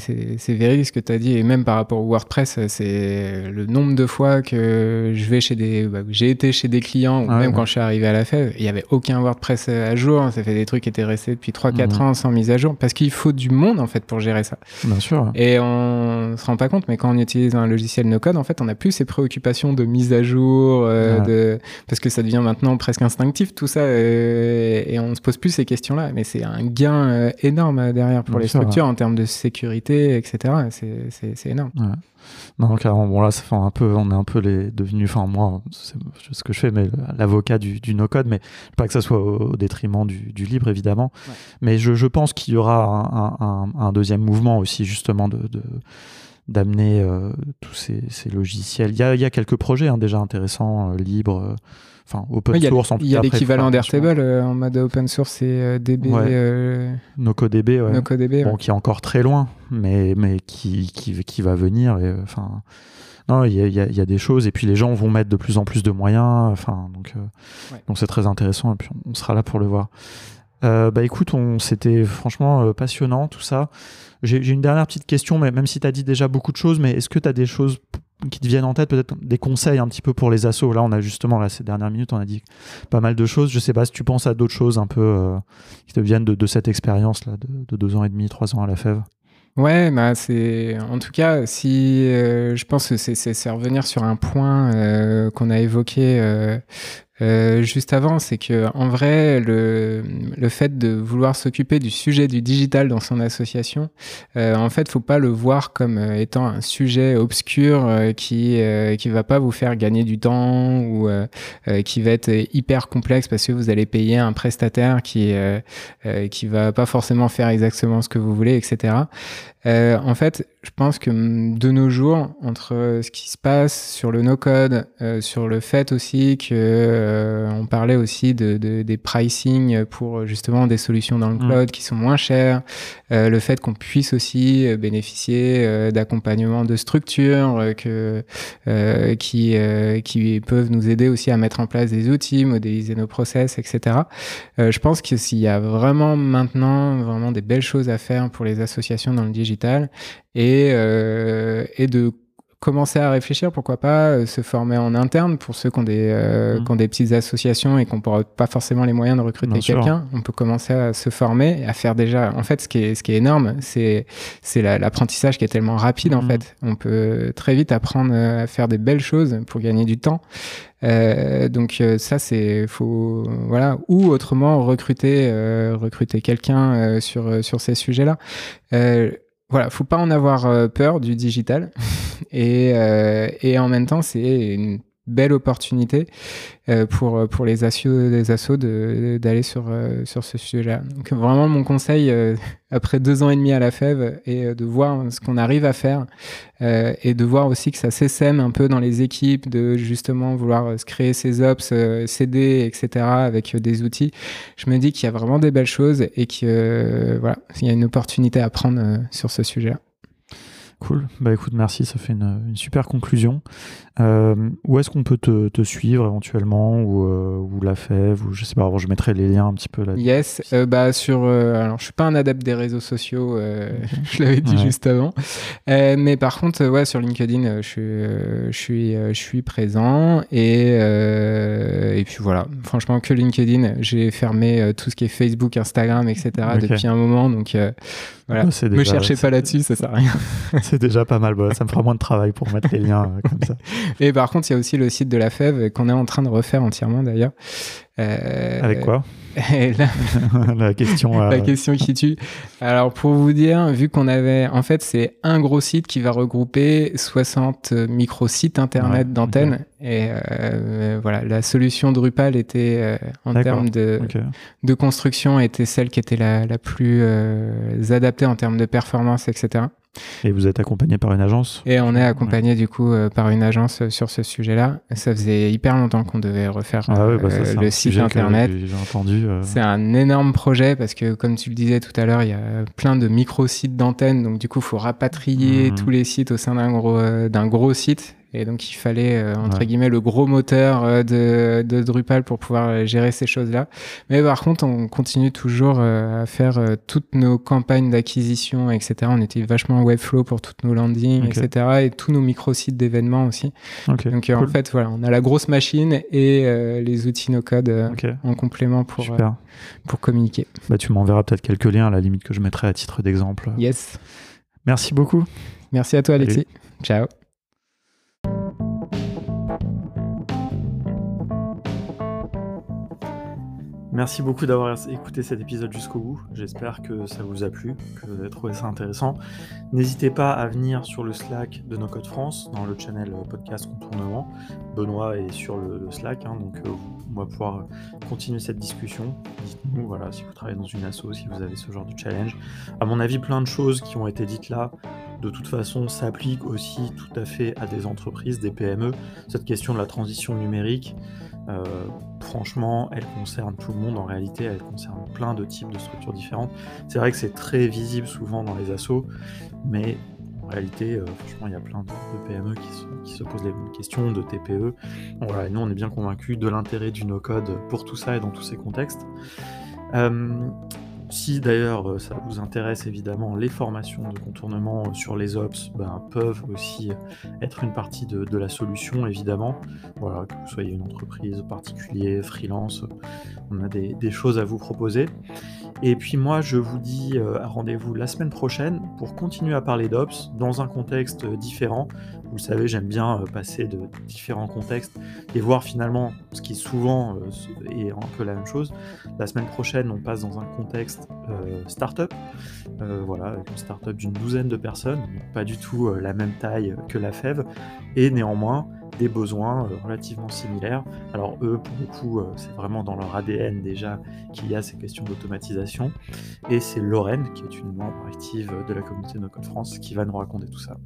véridique ce que tu as dit. Et même par rapport au WordPress, c'est le nombre de fois que je vais chez des. bah, j'ai été chez des clients, ou Ah même ouais. quand je suis arrivé à la FEV, il n'y avait aucun WordPress à jour. Ça fait des trucs qui étaient restés depuis 3-4 Mhm. ans sans mise à jour. Parce qu'il faut du monde, en fait, pour gérer ça. Bien sûr. Et on se rend pas compte, mais quand on utilise un logiciel no-code, en fait, on n'a plus ces préoccupations de mise à jour, euh, Ouais. de... parce que ça devient maintenant presque instinctif, tout ça, euh, et on se pose plus ces questions-là. Mais c'est un gain euh, énorme derrière pour Bien les sûr, structures en termes de sécurité, etc. C'est- énorme. Ouais. Non, carrément. Bon, là, ça fait un peu, on est un peu les devenus, enfin, moi, c'est ce que je fais, mais l'avocat du, du no-code, mais pas que ça soit au, au détriment du, du libre, évidemment. Ouais. Mais je, je pense qu'il y aura un, un- un deuxième mouvement aussi, justement, de. de- d'amener euh, tous ces, ces logiciels. Il y a, il y a quelques projets hein, déjà intéressants, euh, libres, euh, enfin open Oui, Il y a, source il y a l'équivalent d'Airtable euh, en mode open source, c'est euh, DB, Ouais. euh, NoCoDB, ouais. NoCoDB. bon, ouais. qui est encore très loin, mais, mais qui, qui, qui va venir. et, Enfin, non, il y a, y y des choses, et puis les gens vont mettre de plus en plus de moyens. Enfin, donc, euh, donc c'est très intéressant, et puis on, sera là pour le voir. Euh, bah écoute, c'était franchement passionnant tout ça. J'ai, une dernière petite question, mais même si tu as dit déjà beaucoup de choses, mais est-ce que tu as des choses qui te viennent en tête, peut-être des conseils un petit peu pour les assos Là, on a justement, là, ces dernières minutes, on a dit pas mal de choses. Je sais pas si tu penses à d'autres choses un peu euh, qui te viennent de, cette expérience-là, de, de deux ans et demi, trois ans à la fève. Ouais, bah c'est en tout cas si euh, je pense que c'est revenir sur un point euh, qu'on a évoqué euh, juste avant, c'est que en vrai le le fait de vouloir s'occuper du sujet du digital dans son association, euh, en fait, faut pas le voir comme euh, étant un sujet obscur qui qui va pas vous faire gagner du temps ou qui va être hyper complexe parce que vous allez payer un prestataire qui qui va pas forcément faire exactement ce que vous voulez, etc. Euh, en fait, je pense que mm, de nos jours, entre euh, ce qui se passe sur le no-code, euh, sur le fait aussi que euh, on parlait aussi de, de- des pricing pour euh, justement des solutions dans le Mm. cloud qui sont moins chères, euh, le fait qu'on puisse aussi bénéficier d'accompagnement de structures que, euh, qui, euh, qui peuvent nous aider aussi à mettre en place des outils, modéliser nos process, etc. Euh, je pense que s'il y a vraiment maintenant vraiment des belles choses à faire pour les associations dans le digital et, euh, et de commencer à réfléchir, pourquoi pas euh, se former en interne pour ceux qui ont des, euh, qui ont des petites associations et qui n'ont pas forcément les moyens de recruter quelqu'un. On peut commencer à se former, à faire déjà. En fait, ce qui est, ce qui est énorme, c'est c'est la- l'apprentissage qui est tellement rapide. En Mhm. fait, on peut très vite apprendre euh, à faire des belles choses pour gagner du temps. Euh, donc euh, ça c'est faut voilà ou autrement recruter euh, recruter quelqu'un sur sur ces sujets-là. Euh, voilà, faut pas en avoir peur du digital. et, et en même temps, c'est une belle opportunité euh, pour, pour les assos, les assos d'aller sur, euh, sur ce sujet-là. Donc vraiment mon conseil euh, après deux ans et demi à la FEV est de voir ce qu'on arrive à faire et de voir aussi que ça s'essaime un peu dans les équipes, de justement vouloir se créer ses ops, CD, etc. avec des outils. Je me dis qu'il y a vraiment des belles choses et qu'il voilà, il y a une opportunité à prendre sur ce sujet-là. Cool. Bah écoute, merci, ça fait une, une super conclusion. Euh, où est-ce qu'on peut te, te, suivre éventuellement ou, euh, ou la fève ou je sais pas. je mettrai les liens un petit peu là. Yes. Euh, bah sur. Euh, alors je suis pas un adepte des réseaux sociaux. je l'avais dit juste avant. mais par contre, ouais, sur LinkedIn, je suis, je suis, je suis présent et et puis voilà. Franchement, que LinkedIn. J'ai fermé tout ce qui est Facebook, Instagram, etc. depuis un moment. Donc voilà. Bah, me cherchez pas là-dessus, ça sert à rien. c'est déjà pas mal. Bah, ça me fera moins de travail pour mettre les liens comme ça. Et par contre, il y a aussi le site de la FEV qu'on est en train de refaire entièrement d'ailleurs. Euh, Avec quoi la question la question qui tue alors pour vous dire vu qu'on avait en fait c'est un gros site qui va regrouper 60 micro sites internet d'antenne et euh, voilà la solution Drupal était euh, en termes de de construction était celle qui était la, la plus adaptée en termes de performance etc et vous êtes accompagné par une agence? Et on est accompagné du coup euh, par une agence euh, sur ce sujet-là. Ça faisait hyper longtemps qu'on devait refaire ah bah euh, le site internet. entendu. C'est un énorme projet parce que comme tu le disais tout à l'heure, il y a plein de micro-sites d'antennes. Donc du coup, il faut rapatrier mmh. tous les sites au sein d'un gros, d'un gros site. Et donc, il fallait, euh, entre guillemets, le gros moteur euh, de, de, Drupal pour pouvoir euh, gérer ces choses-là. Mais par contre, on continue toujours à faire toutes nos campagnes d'acquisition, etc. On utilise vachement Webflow pour toutes nos landings, etc. Et tous nos micro-sites d'événements aussi. Donc, en fait, voilà, on a la grosse machine et les outils no-code en complément pour, pour communiquer. Bah, tu m'enverras peut-être quelques liens, à la limite, que je mettrai à titre d'exemple. Yes. Merci beaucoup. Merci à toi, Alexis. Ciao. Merci beaucoup d'avoir écouté cet épisode jusqu'au bout. J'espère que ça vous a plu, que vous avez trouvé ça intéressant. N'hésitez pas à venir sur le Slack de No Code France, dans le channel podcast Contournement. Benoît est sur le, Slack, hein, donc euh, on va pouvoir continuer cette discussion. Dites-nous voilà, si vous travaillez dans une asso, si vous avez ce genre de challenge. À mon avis, plein de choses qui ont été dites là, de toute façon, s'appliquent aussi tout à fait à des entreprises, des PME. Cette question de la transition numérique, euh, franchement, elle concerne tout le monde en réalité, elle concerne plein de types de structures différentes. C'est vrai que c'est très visible souvent dans les assos, mais en réalité, euh, franchement, il y a plein de, PME qui se, posent les bonnes questions, de TPE. voilà, nous, on est bien convaincus de l'intérêt du no-code pour tout ça et dans tous ces contextes. Euh, si d'ailleurs euh, ça vous intéresse évidemment, les formations de contournement euh, sur les ops ben, peuvent aussi être une partie de, la solution évidemment. Voilà, que vous soyez une entreprise particulier, freelance, on a des, choses à vous proposer. Et puis moi je vous dis euh, rendez-vous la semaine prochaine pour continuer à parler d'ops dans un contexte différent. Vous le savez, j'aime bien passer de différents contextes et voir finalement ce qui souvent est un peu la même chose. La semaine prochaine, on passe dans un contexte euh, startup. Euh, voilà, une startup d'une douzaine de personnes, pas du tout euh, la même taille que la FEV, et néanmoins des besoins relativement similaires. Alors eux, pour le coup, c'est vraiment dans leur ADN déjà qu'il y a ces questions d'automatisation. Et c'est Lorraine, qui est une membre active de la communauté No Code France, qui va nous raconter tout ça.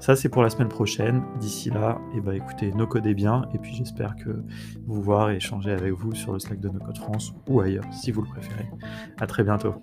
Ça, c'est pour la semaine prochaine. D'ici là, eh ben, écoutez, no codez bien. Et puis, j'espère que vous voir et échanger avec vous sur le Slack de No Code France ou ailleurs, si vous le préférez. À très bientôt.